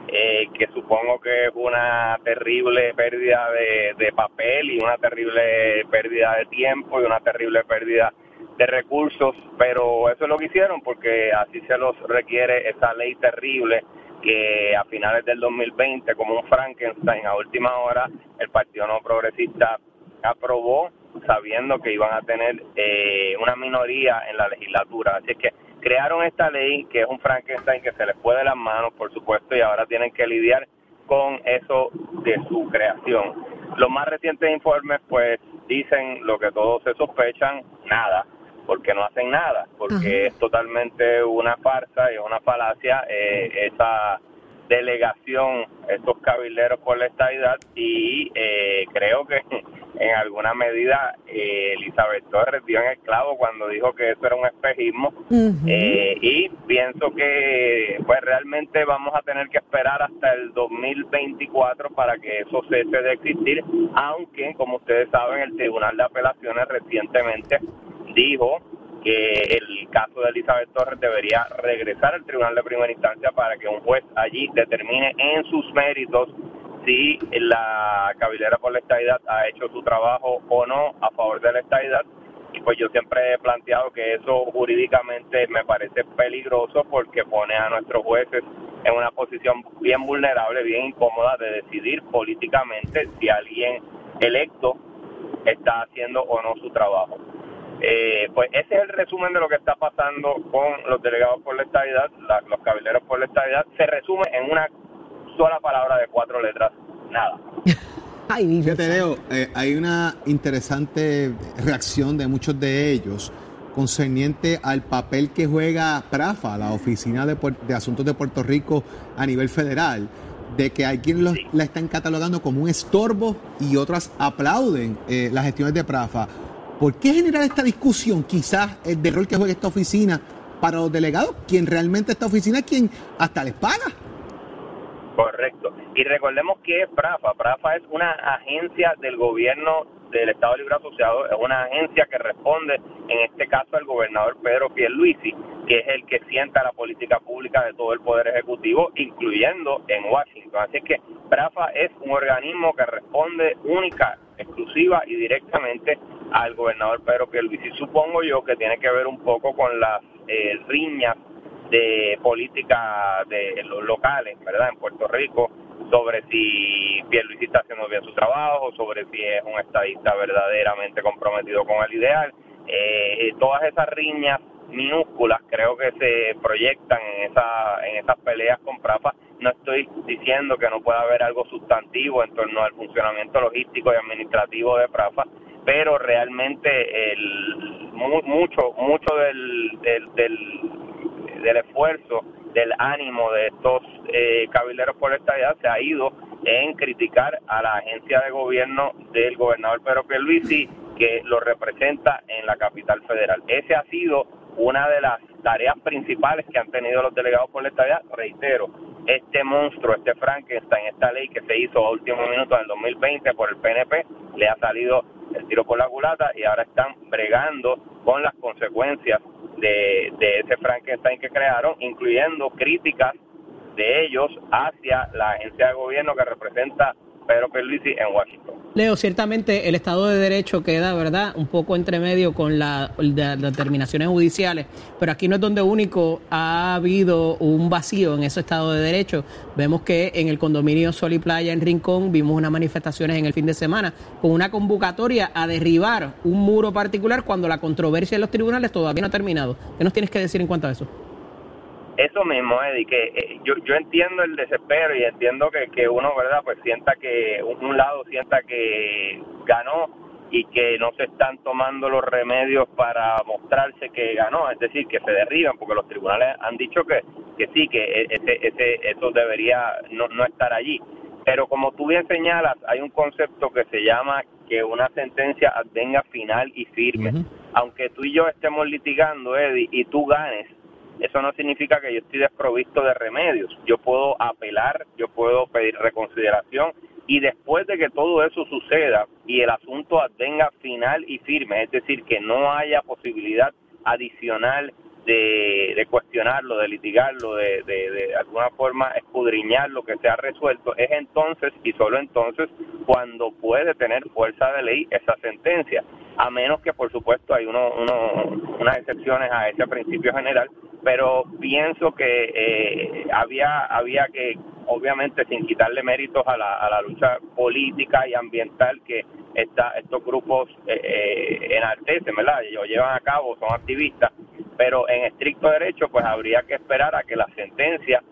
[SPEAKER 9] eh, que supongo que es una terrible pérdida de, de papel y una terrible pérdida de tiempo y una terrible pérdida de recursos, pero eso es lo que hicieron porque así se los requiere esa ley terrible que a finales del 2020, como un Frankenstein a última hora, el Partido No Progresista aprobó sabiendo que iban a tener eh, una minoría en la legislatura. Así que crearon esta ley que es un Frankenstein que se les puede las manos, por supuesto, y ahora tienen que lidiar con eso de su creación. Los más recientes informes pues dicen lo que todos se sospechan, nada, porque no hacen nada, porque es totalmente una farsa y una falacia eh, esa delegación, estos cabilderos por la estadidad y eh, creo que en alguna medida eh, Elizabeth Torres dio en el clavo cuando dijo que eso era un espejismo eh, y pienso que pues realmente vamos a tener que esperar hasta el 2024 para que eso cese de existir, aunque como ustedes saben el Tribunal de Apelaciones recientemente dijo que el caso de Elizabeth Torres debería regresar al Tribunal de Primera Instancia para que un juez allí determine en sus méritos si la cabilera por la estadidad ha hecho su trabajo o no a favor de la estadidad. Y pues yo siempre he planteado que eso jurídicamente me parece peligroso porque pone a nuestros jueces en una posición bien vulnerable, bien incómoda de decidir políticamente si alguien electo está haciendo o no su trabajo. Eh, pues ese es el resumen de lo que está pasando con los delegados por la estadidad, la- los cabileros por la estadidad. Se resume en una sola palabra de cuatro letras, nada.
[SPEAKER 2] Ay, Dios
[SPEAKER 4] Fíjate,
[SPEAKER 2] santo.
[SPEAKER 4] Leo, eh, hay una interesante reacción de muchos de ellos concerniente al papel que juega PRAFA, la Oficina de, Asuntos de Puerto Rico a nivel federal, de que hay quienes la están catalogando como un estorbo y otras aplauden eh, las gestiones de PRAFA. ¿Por qué generar esta discusión quizás el del rol que juega esta oficina para los delegados? Quien realmente esta oficina es quien hasta les paga.
[SPEAKER 9] Correcto. Y recordemos que es PRAFA. PRAFA es una agencia del gobierno del Estado Libre Asociado, es una agencia que responde en este caso al gobernador Pedro Pierluisi, que es el que sienta la política pública de todo el Poder Ejecutivo, incluyendo en Washington. Así que PRAFA es un organismo que responde única, exclusiva y directamente al gobernador Pedro Pierluisi. Supongo yo que tiene que ver un poco con las eh, riñas de política de los locales, ¿verdad? En Puerto Rico, sobre si Pierluisi está haciendo bien su trabajo, sobre si es un estadista verdaderamente comprometido con el ideal. Eh, todas esas riñas minúsculas creo que se proyectan en, esa, en esas peleas con Prafa. No estoy diciendo que no pueda haber algo sustantivo en torno al funcionamiento logístico y administrativo de Prafa, pero realmente el, mucho mucho del, del, del, esfuerzo, del ánimo de estos eh, cabilderos por esta idea se ha ido en criticar a la agencia de gobierno del gobernador Pedro Pierluisi que lo representa en la capital federal. Ese ha sido una de las tareas principales que han tenido los delegados por la estadía, reitero, este monstruo, este Frankenstein, esta ley que se hizo a último minuto en el 2020 por el PNP, le ha salido el tiro por la culata y ahora están bregando con las consecuencias de, de ese Frankenstein que crearon, incluyendo críticas de ellos hacia la agencia de gobierno que representa Pedro Pierluisi en Washington.
[SPEAKER 3] Leo, ciertamente el Estado de Derecho queda, ¿verdad?, un poco entre medio con las determinaciones judiciales, pero aquí no es donde único ha habido un vacío en ese Estado de Derecho. Vemos que en el condominio Sol y Playa en Rincón vimos unas manifestaciones en el fin de semana con una convocatoria a derribar un muro particular cuando la controversia en los tribunales todavía no ha terminado. ¿Qué nos tienes que decir en cuanto a eso?
[SPEAKER 9] Eso mismo, Eddie, que eh, yo, yo entiendo el desespero y entiendo que, que uno, ¿verdad? Pues sienta que un, lado sienta que ganó y que no se están tomando los remedios para mostrarse que ganó, es decir, que se derriban, porque los tribunales han dicho que, que sí, que e, ese, ese, eso debería no, no estar allí. Pero como tú bien señalas, hay un concepto que se llama que una sentencia venga final y firme. Aunque tú y yo estemos litigando, Eddie, y tú ganes, eso no significa que yo estoy desprovisto de remedios. Yo puedo apelar, yo puedo pedir reconsideración y después de que todo eso suceda y el asunto tenga final y firme, es decir, que no haya posibilidad adicional de, cuestionarlo, de litigarlo, de alguna forma escudriñar lo que se ha resuelto, es entonces y solo entonces cuando puede tener fuerza de ley esa sentencia, a menos que por supuesto hay uno, uno, unas excepciones a ese principio general, pero pienso que eh, había había que obviamente sin quitarle méritos a la, a la lucha política y ambiental que esta, estos grupos eh, eh, enaltecen, ¿verdad? Ellos llevan a cabo, son activistas, pero en estricto derecho pues habría que esperar a que la sentencia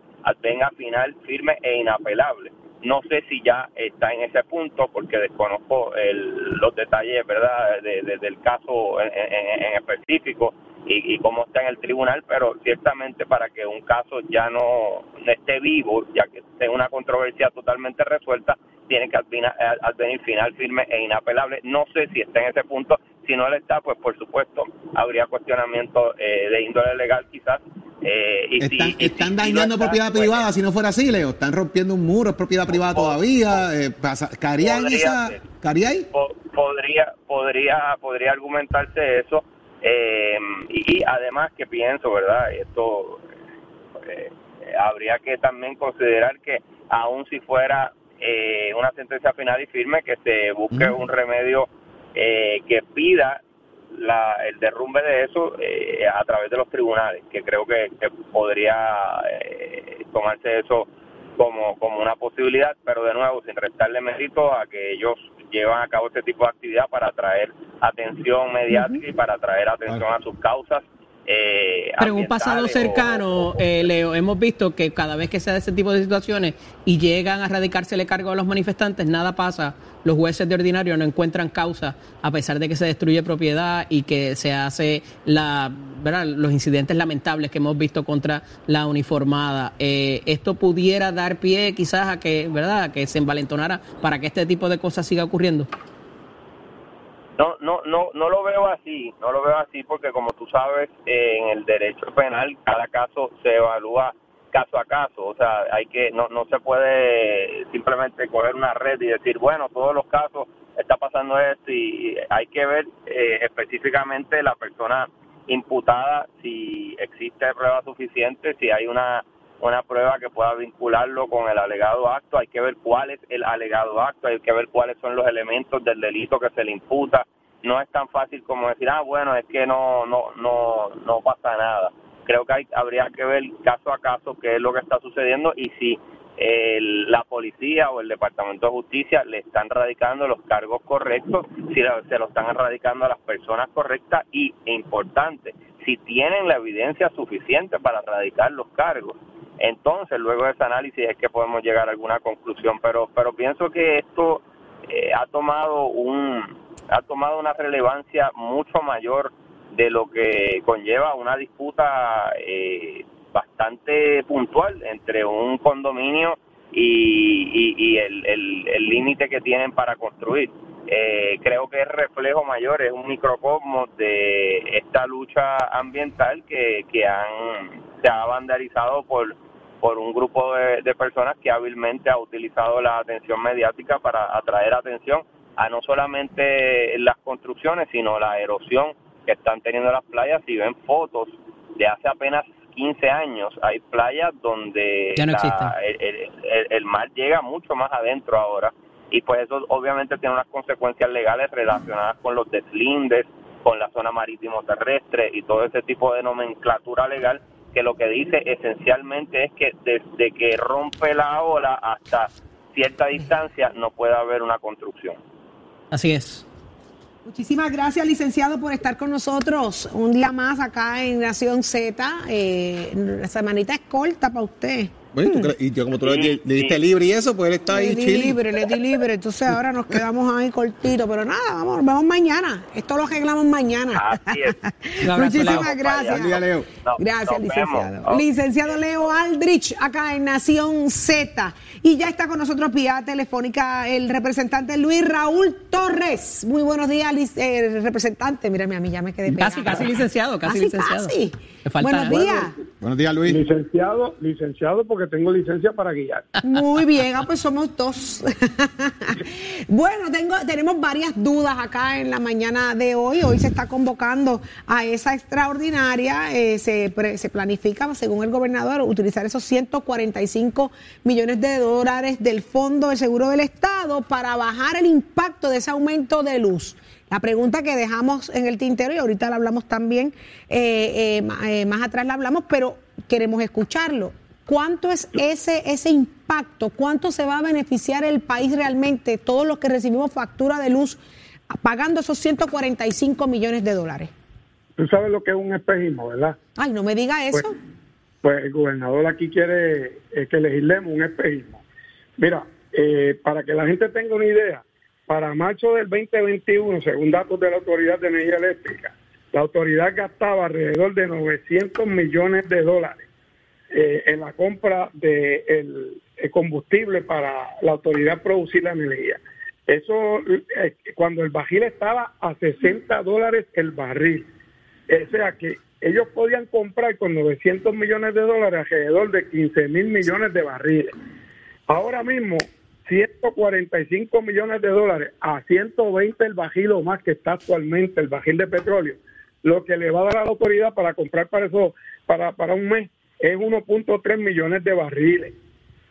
[SPEAKER 9] tenga final firme e inapelable. No sé si ya está en ese punto porque desconozco los detalles, ¿verdad?, del caso en específico y, cómo está en el tribunal, pero ciertamente para que un caso ya no, esté vivo, ya que esté una controversia totalmente resuelta, tiene que advenir final firme e inapelable. No sé si está en ese punto, si no lo está, pues por supuesto habría cuestionamiento eh, de índole legal quizás.
[SPEAKER 4] Eh, y están, dañando propiedad pues, privada, si no fuera así, Leo, están rompiendo un muro, es propiedad privada todavía. Eh, esa?
[SPEAKER 9] podría, podría, podría argumentarse eso eh, y, además que pienso, ¿verdad? Esto eh, habría que también considerar que aun si fuera eh, una sentencia final y firme, que se busque un remedio que pida la, el derrumbe de eso a través de los tribunales, que creo que, que podría tomarse eso como, como una posibilidad, pero de nuevo, sin restarle mérito a que ellos llevan a cabo este tipo de actividad para atraer atención mediática y para atraer atención a sus causas.
[SPEAKER 3] Eh, Pero en un pasado cercano, eh, Leo, hemos visto que cada vez que se da ese tipo de situaciones y llegan a radicarse el cargo a los manifestantes, nada pasa. Los jueces de ordinario no encuentran causa a pesar de que se destruye propiedad y que se hace la, ¿verdad? los incidentes lamentables que hemos visto contra la uniformada. Eh, esto pudiera dar pie quizás a que, ¿verdad? A que se envalentonara para que este tipo de cosas siga ocurriendo.
[SPEAKER 9] No, no, no, no lo veo así, no lo veo así porque como tú sabes, en el derecho penal cada caso se evalúa caso a caso, o sea, hay que no no se puede simplemente coger una red y decir, bueno, todos los casos está pasando esto y hay que ver eh, específicamente la persona imputada si existe prueba suficiente, si hay una una prueba que pueda vincularlo con el alegado acto, hay que ver cuál es el alegado acto, hay que ver cuáles son los elementos del delito que se le imputa. No es tan fácil como decir, ah, bueno, es que no no no no pasa nada. Creo que hay, habría que ver caso a caso qué es lo que está sucediendo y si la policía o el Departamento de Justicia le están radicando los cargos correctos, si se lo están radicando a las personas correctas y, importante, si tienen la evidencia suficiente para radicar los cargos. Entonces, luego de ese análisis es que podemos llegar a alguna conclusión, pero pero pienso que esto eh, ha tomado un ha tomado una relevancia mucho mayor de lo que conlleva una disputa eh, bastante puntual entre un condominio y, el límite que tienen para construir. Eh, creo que es reflejo mayor, es un microcosmos de esta lucha ambiental que, que han, se ha vandalizado por, por un grupo de, de personas que hábilmente ha utilizado la atención mediática para atraer atención a no solamente las construcciones, sino la erosión que están teniendo las playas. Si ven fotos de hace apenas 15 años, hay playas donde el, mar llega mucho más adentro ahora y pues eso obviamente tiene unas consecuencias legales relacionadas con los deslindes, con la zona marítimo terrestre y todo ese tipo de nomenclatura legal que lo que dice esencialmente es que desde que rompe la ola hasta cierta distancia no puede haber una construcción.
[SPEAKER 3] Así es.
[SPEAKER 2] Muchísimas gracias, licenciado, por estar con nosotros un día más acá en Nación Z. Eh, la semanita es corta para usted.
[SPEAKER 4] Bueno, hmm. y yo como tú le, diste libre y eso, pues él está ahí
[SPEAKER 2] Le di libre, le di libre. Entonces ahora nos quedamos ahí cortitos. Pero nada, vamos, vamos mañana. Esto lo arreglamos mañana. Muchísimas gracias.
[SPEAKER 4] Leo.
[SPEAKER 2] gracias, licenciado. Licenciado Leo Aldrich, acá en Nación Z. Y ya está con nosotros vía telefónica el representante Luis Raúl Torres. Muy buenos días, eh, representante. Mírame, a mí ya me quedé pegada.
[SPEAKER 3] Casi, casi licenciado, casi, licenciado.
[SPEAKER 2] Casi. Buenos días.
[SPEAKER 4] buenos días, Luis.
[SPEAKER 10] Licenciado, licenciado, porque tengo licencia para guiar.
[SPEAKER 2] Muy bien, ah, pues somos dos. bueno, tengo, tenemos varias dudas acá en la mañana de hoy. Hoy se está convocando a esa extraordinaria. Eh, se, se planifica, según el gobernador, utilizar esos 145 millones de dólares del Fondo de Seguro del Estado para bajar el impacto de ese aumento de luz. La pregunta que dejamos en el tintero, y ahorita la hablamos también, eh, eh, más atrás la hablamos, pero queremos escucharlo. ¿Cuánto es ese, ese impacto? ¿Cuánto se va a beneficiar el país realmente, todos los que recibimos factura de luz, pagando esos 145 millones de dólares?
[SPEAKER 10] Tú sabes lo que es un espejismo, ¿verdad?
[SPEAKER 2] Ay, no me diga pues, eso.
[SPEAKER 10] Pues, el gobernador aquí quiere que legislemos un espejismo. Mira, para que la gente tenga una idea, para marzo del 2021, según datos de la Autoridad de Energía Eléctrica, la autoridad gastaba alrededor de 900 millones de dólares eh, en la compra de el, combustible para la autoridad producir la energía. Eso eh, cuando el barril estaba a 60 dólares el barril. O sea que ellos podían comprar con 900 millones de dólares alrededor de 15 mil millones de barriles. Ahora mismo 145 millones de dólares a 120 el bajil o más que está actualmente el bajil de petróleo, lo que le va a dar a la autoridad para comprar para eso, para, para un mes, es 1.3 millones de barriles.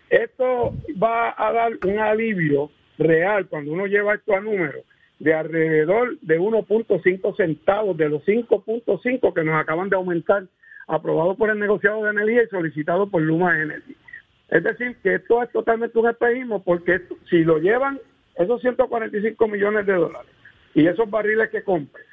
[SPEAKER 10] Esto va a dar un alivio real cuando uno lleva esto a números de alrededor de 1.5 centavos de los 5.5 que nos acaban de aumentar, aprobado por el negociado de energía y solicitado por Luma Energy. Es decir, que esto es totalmente un espejismo porque si lo llevan esos 145 millones de dólares y esos barriles que compren,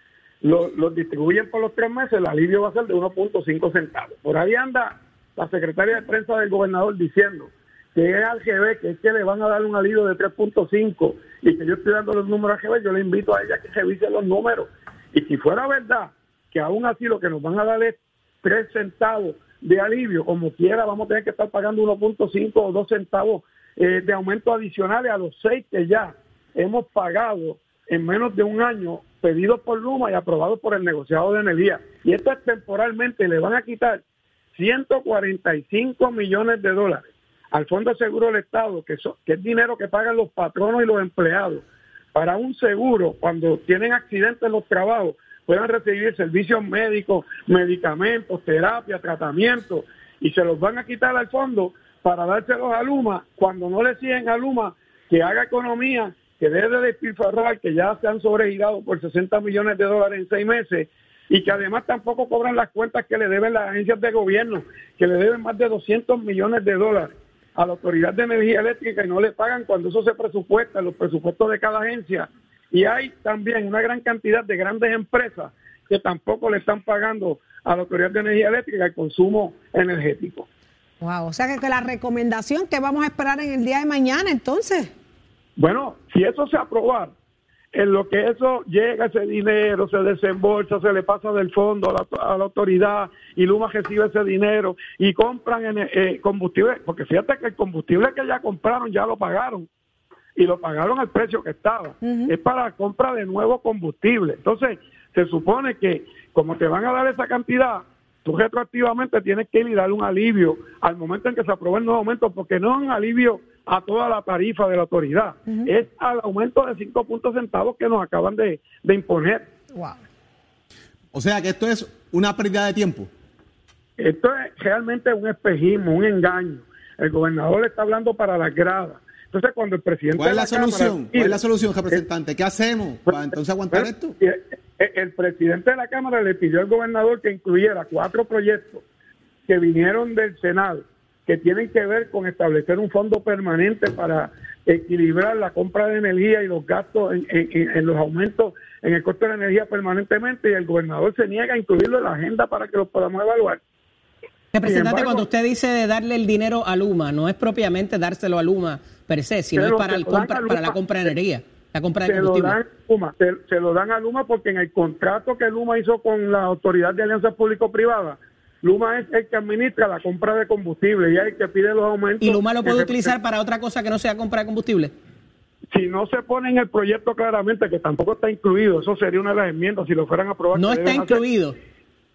[SPEAKER 10] los distribuyen por los tres meses, el alivio va a ser de 1.5 centavos. Por ahí anda la secretaria de prensa del gobernador diciendo que es al GB, que es que le van a dar un alivio de 3.5 y que yo estoy dando los números a GB, yo le invito a ella que revise los números. Y si fuera verdad que aún así lo que nos van a dar es 3 centavos de alivio, como quiera, vamos a tener que estar pagando 1.5 o 2 centavos eh, de aumento adicionales a los 6 que ya hemos pagado en menos de un año, pedidos por Luma y aprobados por el negociado de energía. Y esto es temporalmente, le van a quitar 145 millones de dólares al Fondo de Seguro del Estado, que, que es dinero que pagan los patronos y los empleados para un seguro cuando tienen accidentes en los trabajos puedan recibir servicios médicos, medicamentos, terapia, tratamiento y se los van a quitar al fondo para dárselos a Luma. Cuando no le siguen a Luma que haga economía, que deje de despilfarrar, que ya se han sobregirado por 60 millones de dólares en seis meses y que además tampoco cobran las cuentas que le deben las agencias de gobierno, que le deben más de 200 millones de dólares a la Autoridad de Energía Eléctrica y no le pagan cuando eso se presupuesta los presupuestos de cada agencia. Y hay también una gran cantidad de grandes empresas que tampoco le están pagando a la Autoridad de Energía Eléctrica el consumo energético.
[SPEAKER 2] Wow, o sea que, que la recomendación que vamos a esperar en el día de mañana entonces.
[SPEAKER 10] Bueno, si eso se aprueba, en lo que eso llega ese dinero, se desembolsa, se le pasa del fondo a la, a la autoridad y Luma recibe ese dinero y compran en, eh, combustible, porque fíjate que el combustible que ya compraron ya lo pagaron y lo pagaron al precio que estaba. Es para compra de nuevo combustible. Entonces, se supone que como te van a dar esa cantidad, tú retroactivamente tienes que ir y darle un alivio al momento en que se apruebe el nuevo aumento, porque no es un alivio a toda la tarifa de la autoridad, es al aumento de 5 puntos centavos que nos acaban de, de imponer.
[SPEAKER 4] O sea que esto es una pérdida de tiempo.
[SPEAKER 10] Esto es realmente un espejismo, un engaño. El gobernador le está hablando para las gradas. Entonces, cuando el presidente.
[SPEAKER 4] ¿Cuál es la solución? ¿Cuál es la solución, representante? ¿Qué hacemos para entonces aguantar
[SPEAKER 10] Bueno,
[SPEAKER 4] esto?
[SPEAKER 10] y El, el presidente de la Cámara le pidió al gobernador que incluyera cuatro proyectos que vinieron del Senado, que tienen que ver con establecer un fondo permanente para equilibrar la compra de energía y los gastos en, en- en- en los aumentos en el costo de la energía permanentemente, y el gobernador se niega a incluirlo en la agenda para que lo podamos evaluar.
[SPEAKER 3] Representante,
[SPEAKER 10] embargo-
[SPEAKER 3] cuando usted dice de darle el dinero a Luma, no es propiamente dárselo a Luma per se, sino es para, el compra, la compra de energía, la compra de
[SPEAKER 10] se lo dan a Luma, se, se lo dan a Luma porque en el contrato que Luma hizo con la Autoridad de Alianzas Público-Privadas, Luma es el que administra la compra de combustible y es el que pide los aumentos.
[SPEAKER 3] ¿Y Luma lo puede utilizar para otra cosa que no sea compra de combustible?
[SPEAKER 10] Si no se pone en el proyecto claramente, que tampoco está incluido, eso sería una de las enmiendas si lo fueran a aprobar.
[SPEAKER 3] No está
[SPEAKER 10] hacer.
[SPEAKER 3] incluido.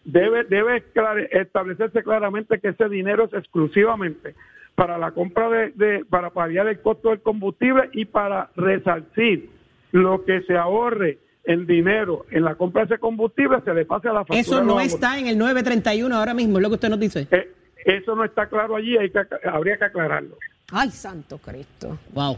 [SPEAKER 10] Debe, debe establecerse claramente que ese dinero es exclusivamente para la compra de, de- para paliar el costo del combustible y para resarcir lo que se ahorre en dinero en la compra de ese combustible se le pase a la factura.
[SPEAKER 3] Eso no está en el 931 ahora mismo, es lo que usted nos dice.
[SPEAKER 10] Eh, Eso no está claro allí, hay que, habría que aclararlo.
[SPEAKER 2] Ay, santo Cristo.
[SPEAKER 3] Wow.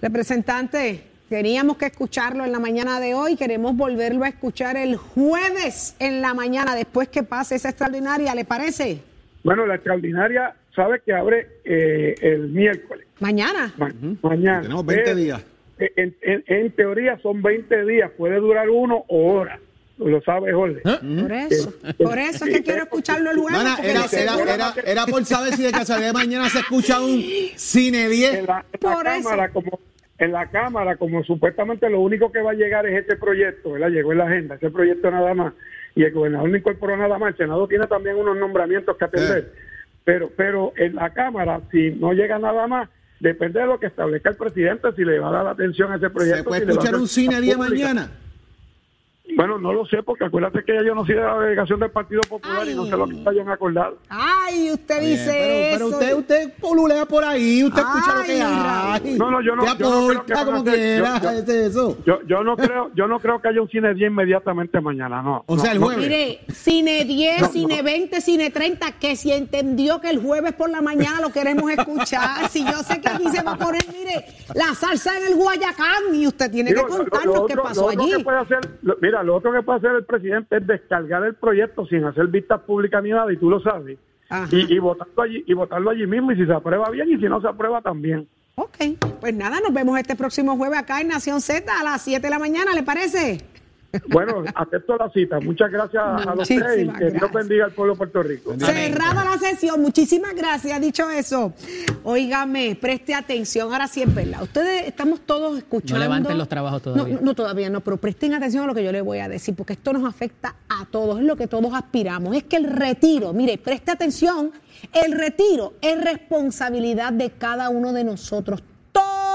[SPEAKER 2] Representante, teníamos que escucharlo en la mañana de hoy, queremos volverlo a escuchar el jueves en la mañana, después que pase esa extraordinaria, ¿le parece?
[SPEAKER 10] Bueno, la extraordinaria sabe que abre eh, el miércoles.
[SPEAKER 2] Mañana.
[SPEAKER 10] Ma- Mañana.
[SPEAKER 4] Tenemos 20
[SPEAKER 10] Pero,
[SPEAKER 4] días.
[SPEAKER 10] Eh, En, en- en teoría son 20 días, puede durar uno o horas. Lo sabe Jorge.
[SPEAKER 2] Por eso, por eso es que quiero escucharlo.
[SPEAKER 4] Mana,
[SPEAKER 2] porque
[SPEAKER 4] era, era, era, era por saber si de casualidad mañana se escucha un cine 10.
[SPEAKER 10] En la, en la
[SPEAKER 2] Por eso.
[SPEAKER 10] cámara, como en la cámara, como supuestamente lo único que va a llegar es este proyecto, ¿verdad? Llegó en la agenda, ese proyecto nada más, y el gobernador no incorporó nada más, el Senado tiene también unos nombramientos que atender, pero, pero en la cámara, si no llega nada más, depende de lo que establezca el presidente, si le va a dar atención a ese proyecto.
[SPEAKER 4] ¿Se puede
[SPEAKER 10] si
[SPEAKER 4] escuchar un cine 10
[SPEAKER 10] pública.
[SPEAKER 4] mañana?
[SPEAKER 10] Bueno, no lo sé, porque acuérdate que ya yo no soy de la delegación del Partido Popular y no sé lo que hayan acordado.
[SPEAKER 2] Ay, usted
[SPEAKER 4] Bien,
[SPEAKER 2] dice
[SPEAKER 4] pero, pero
[SPEAKER 2] eso.
[SPEAKER 4] usted, usted polulea por ahí, usted escucha lo que
[SPEAKER 2] Ay,
[SPEAKER 4] hay.
[SPEAKER 10] No, no, yo no- yo no creo que
[SPEAKER 4] como quiera,
[SPEAKER 10] yo- yo-
[SPEAKER 4] es eso.
[SPEAKER 10] Yo, yo no creo, yo no creo que haya un cine 10 inmediatamente mañana, no.
[SPEAKER 4] O
[SPEAKER 10] no,
[SPEAKER 4] sea, el
[SPEAKER 10] no.
[SPEAKER 4] jueves.
[SPEAKER 2] Mire, cine 10,
[SPEAKER 10] No,
[SPEAKER 2] cine
[SPEAKER 10] no.
[SPEAKER 2] 20, cine 30, que si entendió que el jueves por la mañana lo queremos escuchar, si yo sé que aquí se va a poner, mire, la salsa en el Guayacán y usted tiene
[SPEAKER 10] Digo,
[SPEAKER 2] que
[SPEAKER 10] lo- lo
[SPEAKER 2] contarnos qué pasó
[SPEAKER 10] lo otro
[SPEAKER 2] allí.
[SPEAKER 10] que puede hacer, lo- mira, lo otro que puede hacer el presidente es descargar el proyecto sin hacer vistas públicas ni nada, y tú lo sabes. Y, y votarlo allí y votarlo allí mismo, y si se aprueba bien, y si no se aprueba también.
[SPEAKER 2] Ok, pues nada, nos vemos este próximo jueves acá en Nación Z a las 7 de la mañana, ¿le parece?
[SPEAKER 10] Bueno, acepto la cita. Muchas gracias a los tres y que Dios bendiga al pueblo de Puerto Rico.
[SPEAKER 2] Cerrada la sesión, muchísimas gracias. Dicho eso, óigame, preste atención. Ahora sí es verdad. Ustedes estamos todos escuchando.
[SPEAKER 3] No levanten los trabajos todavía.
[SPEAKER 2] No, no, todavía no, pero presten atención a lo que yo les voy a decir, porque esto nos afecta a todos, es lo que todos aspiramos. Es que el retiro, mire, preste atención, el retiro es responsabilidad de cada uno de nosotros.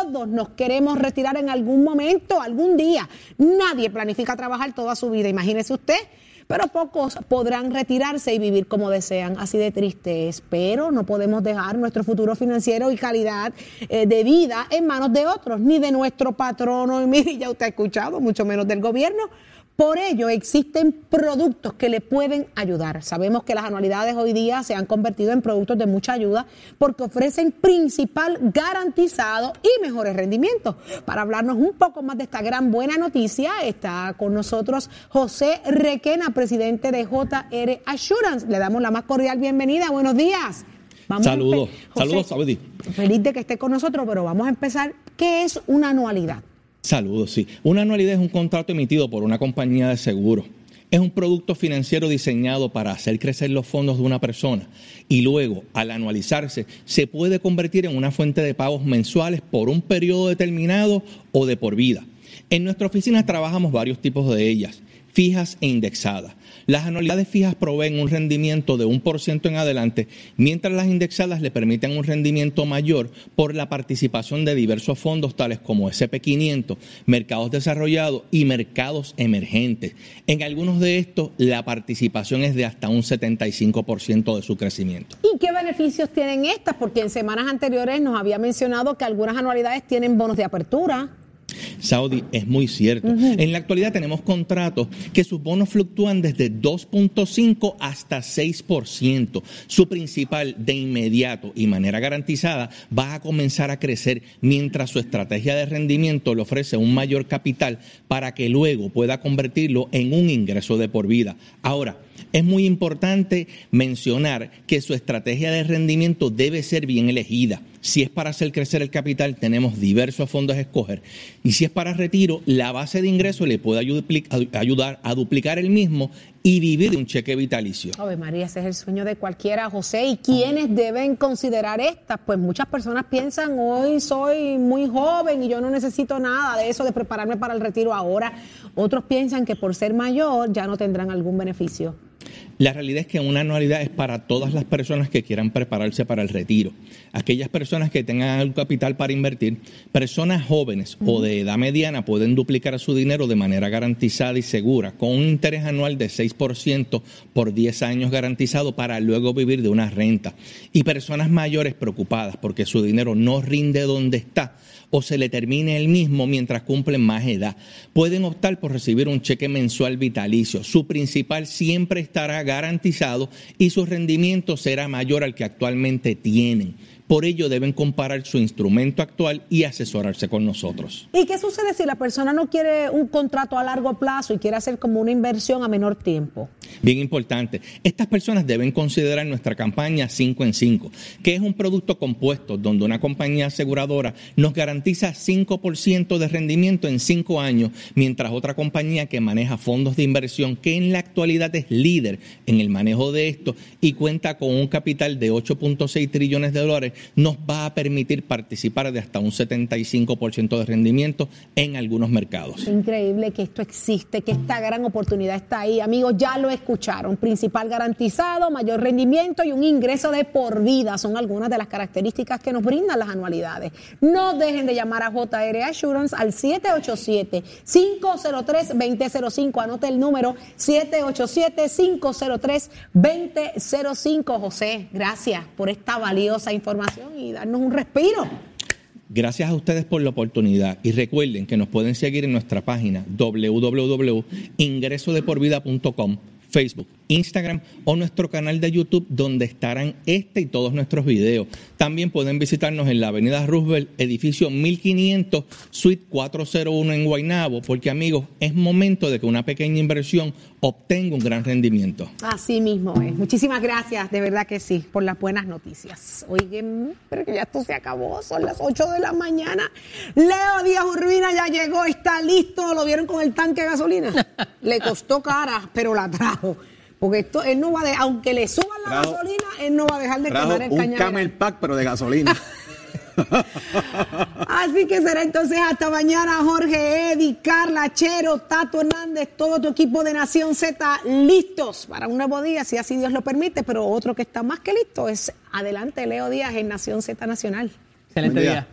[SPEAKER 2] Todos nos queremos retirar en algún momento, algún día. Nadie planifica trabajar toda su vida, imagínese usted. pero pocos podrán retirarse y vivir como desean. Así de triste pero no podemos dejar nuestro futuro financiero y calidad eh, de vida en manos de otros, ni de nuestro patrono, y mire, ya usted ha escuchado, mucho menos del gobierno. Por ello, existen productos que le pueden ayudar. Sabemos que las anualidades hoy día se han convertido en productos de mucha ayuda porque ofrecen principal garantizado y mejores rendimientos. Para hablarnos un poco más de esta gran buena noticia, está con nosotros José Requena, presidente de JR Assurance. Le damos la más cordial bienvenida. Buenos días.
[SPEAKER 11] saludos, saludos, Saudi.
[SPEAKER 2] Feliz de que esté con nosotros, pero vamos a empezar. ¿Qué es una anualidad?
[SPEAKER 11] Saludos, sí. Una anualidad es un contrato emitido por una compañía de seguro. Es un producto financiero diseñado para hacer crecer los fondos de una persona y luego, al anualizarse, se puede convertir en una fuente de pagos mensuales por un periodo determinado o de por vida. En nuestra oficina trabajamos varios tipos de ellas, fijas e indexadas. Las anualidades fijas proveen un rendimiento de un por ciento en adelante, mientras las indexadas le permiten un rendimiento mayor por la participación de diversos fondos tales como SP500, mercados desarrollados y mercados emergentes. En algunos de estos, la participación es de hasta un 75% de su crecimiento.
[SPEAKER 2] ¿Y qué beneficios tienen estas? Porque en semanas anteriores nos había mencionado que algunas anualidades tienen bonos de apertura.
[SPEAKER 11] Saudi, es muy cierto. En la actualidad tenemos contratos que sus bonos fluctúan desde 2.5 hasta 6%. Su principal de inmediato y manera garantizada va a comenzar a crecer mientras su estrategia de rendimiento le ofrece un mayor capital para que luego pueda convertirlo en un ingreso de por vida. Ahora, es muy importante mencionar que su estrategia de rendimiento debe ser bien elegida. Si es para hacer crecer el capital, tenemos diversos fondos a escoger. Y si es para retiro, la base de ingreso le puede ayudar a duplicar el mismo y vivir de un cheque vitalicio.
[SPEAKER 2] Ave María, ese es el sueño de cualquiera, José. ¿Y quiénes deben considerar estas? Pues muchas personas piensan, hoy soy muy joven y yo no necesito nada de eso, de prepararme para el retiro ahora. Otros piensan que por ser mayor ya no tendrán algún beneficio.
[SPEAKER 11] La realidad es que una anualidad es para todas las personas que quieran prepararse para el retiro. Aquellas personas que tengan algún capital para invertir, personas jóvenes o de edad mediana pueden duplicar su dinero de manera garantizada y segura, con un interés anual de 6% por 10 años garantizado para luego vivir de una renta. Y personas mayores preocupadas porque su dinero no rinde donde está o se le termine el mismo mientras cumplen más edad. Pueden optar por recibir un cheque mensual vitalicio. Su principal siempre estará garantizado y su rendimiento será mayor al que actualmente tienen. Por ello deben comparar su instrumento actual y asesorarse con nosotros.
[SPEAKER 2] ¿Y qué sucede si la persona no quiere un contrato a largo plazo y quiere hacer como una inversión a menor tiempo?
[SPEAKER 11] Bien importante. Estas personas deben considerar nuestra campaña 5 en 5, que es un producto compuesto donde una compañía aseguradora nos garantiza 5% de rendimiento en 5 años, mientras otra compañía que maneja fondos de inversión, que en la actualidad es líder en el manejo de esto y cuenta con un capital de 8.6 trillones de dólares, nos va a permitir participar de hasta un 75% de rendimiento en algunos mercados.
[SPEAKER 2] Increíble que esto existe, que esta gran oportunidad está ahí. Amigos, ya lo escucharon. Principal garantizado, mayor rendimiento y un ingreso de por vida son algunas de las características que nos brindan las anualidades. No dejen de llamar a JR Assurance al 787-503-2005. Anote el número 787-503-2005. José, gracias por esta valiosa información y darnos un respiro.
[SPEAKER 11] Gracias a ustedes por la oportunidad y recuerden que nos pueden seguir en nuestra página www.ingresodeporvida.com, Facebook, Instagram o nuestro canal de YouTube donde estarán este y todos nuestros videos. También pueden visitarnos en la Avenida Roosevelt, edificio 1500, suite 401 en Guaynabo, porque amigos, es momento de que una pequeña inversión obtenga un gran rendimiento.
[SPEAKER 2] Así mismo es. Muchísimas gracias, de verdad que sí, por las buenas noticias. Oigan, pero que ya esto se acabó, son las 8 de la mañana. Leo Díaz Urbina ya llegó, está listo, lo vieron con el tanque de gasolina. Le costó cara, pero la trajo. Porque esto, él no va a dejar, aunque le suban la gasolina, él no va a dejar de quemar el
[SPEAKER 4] un camel pack, pero de gasolina.
[SPEAKER 2] Así que será entonces hasta mañana, Jorge, Eddy, Carla, Chero, Tato Hernández, todo tu equipo de Nación Z listos para un nuevo día, si así Dios lo permite, pero otro que está más que listo es adelante Leo Díaz en Nación Z Nacional.
[SPEAKER 3] Excelente día.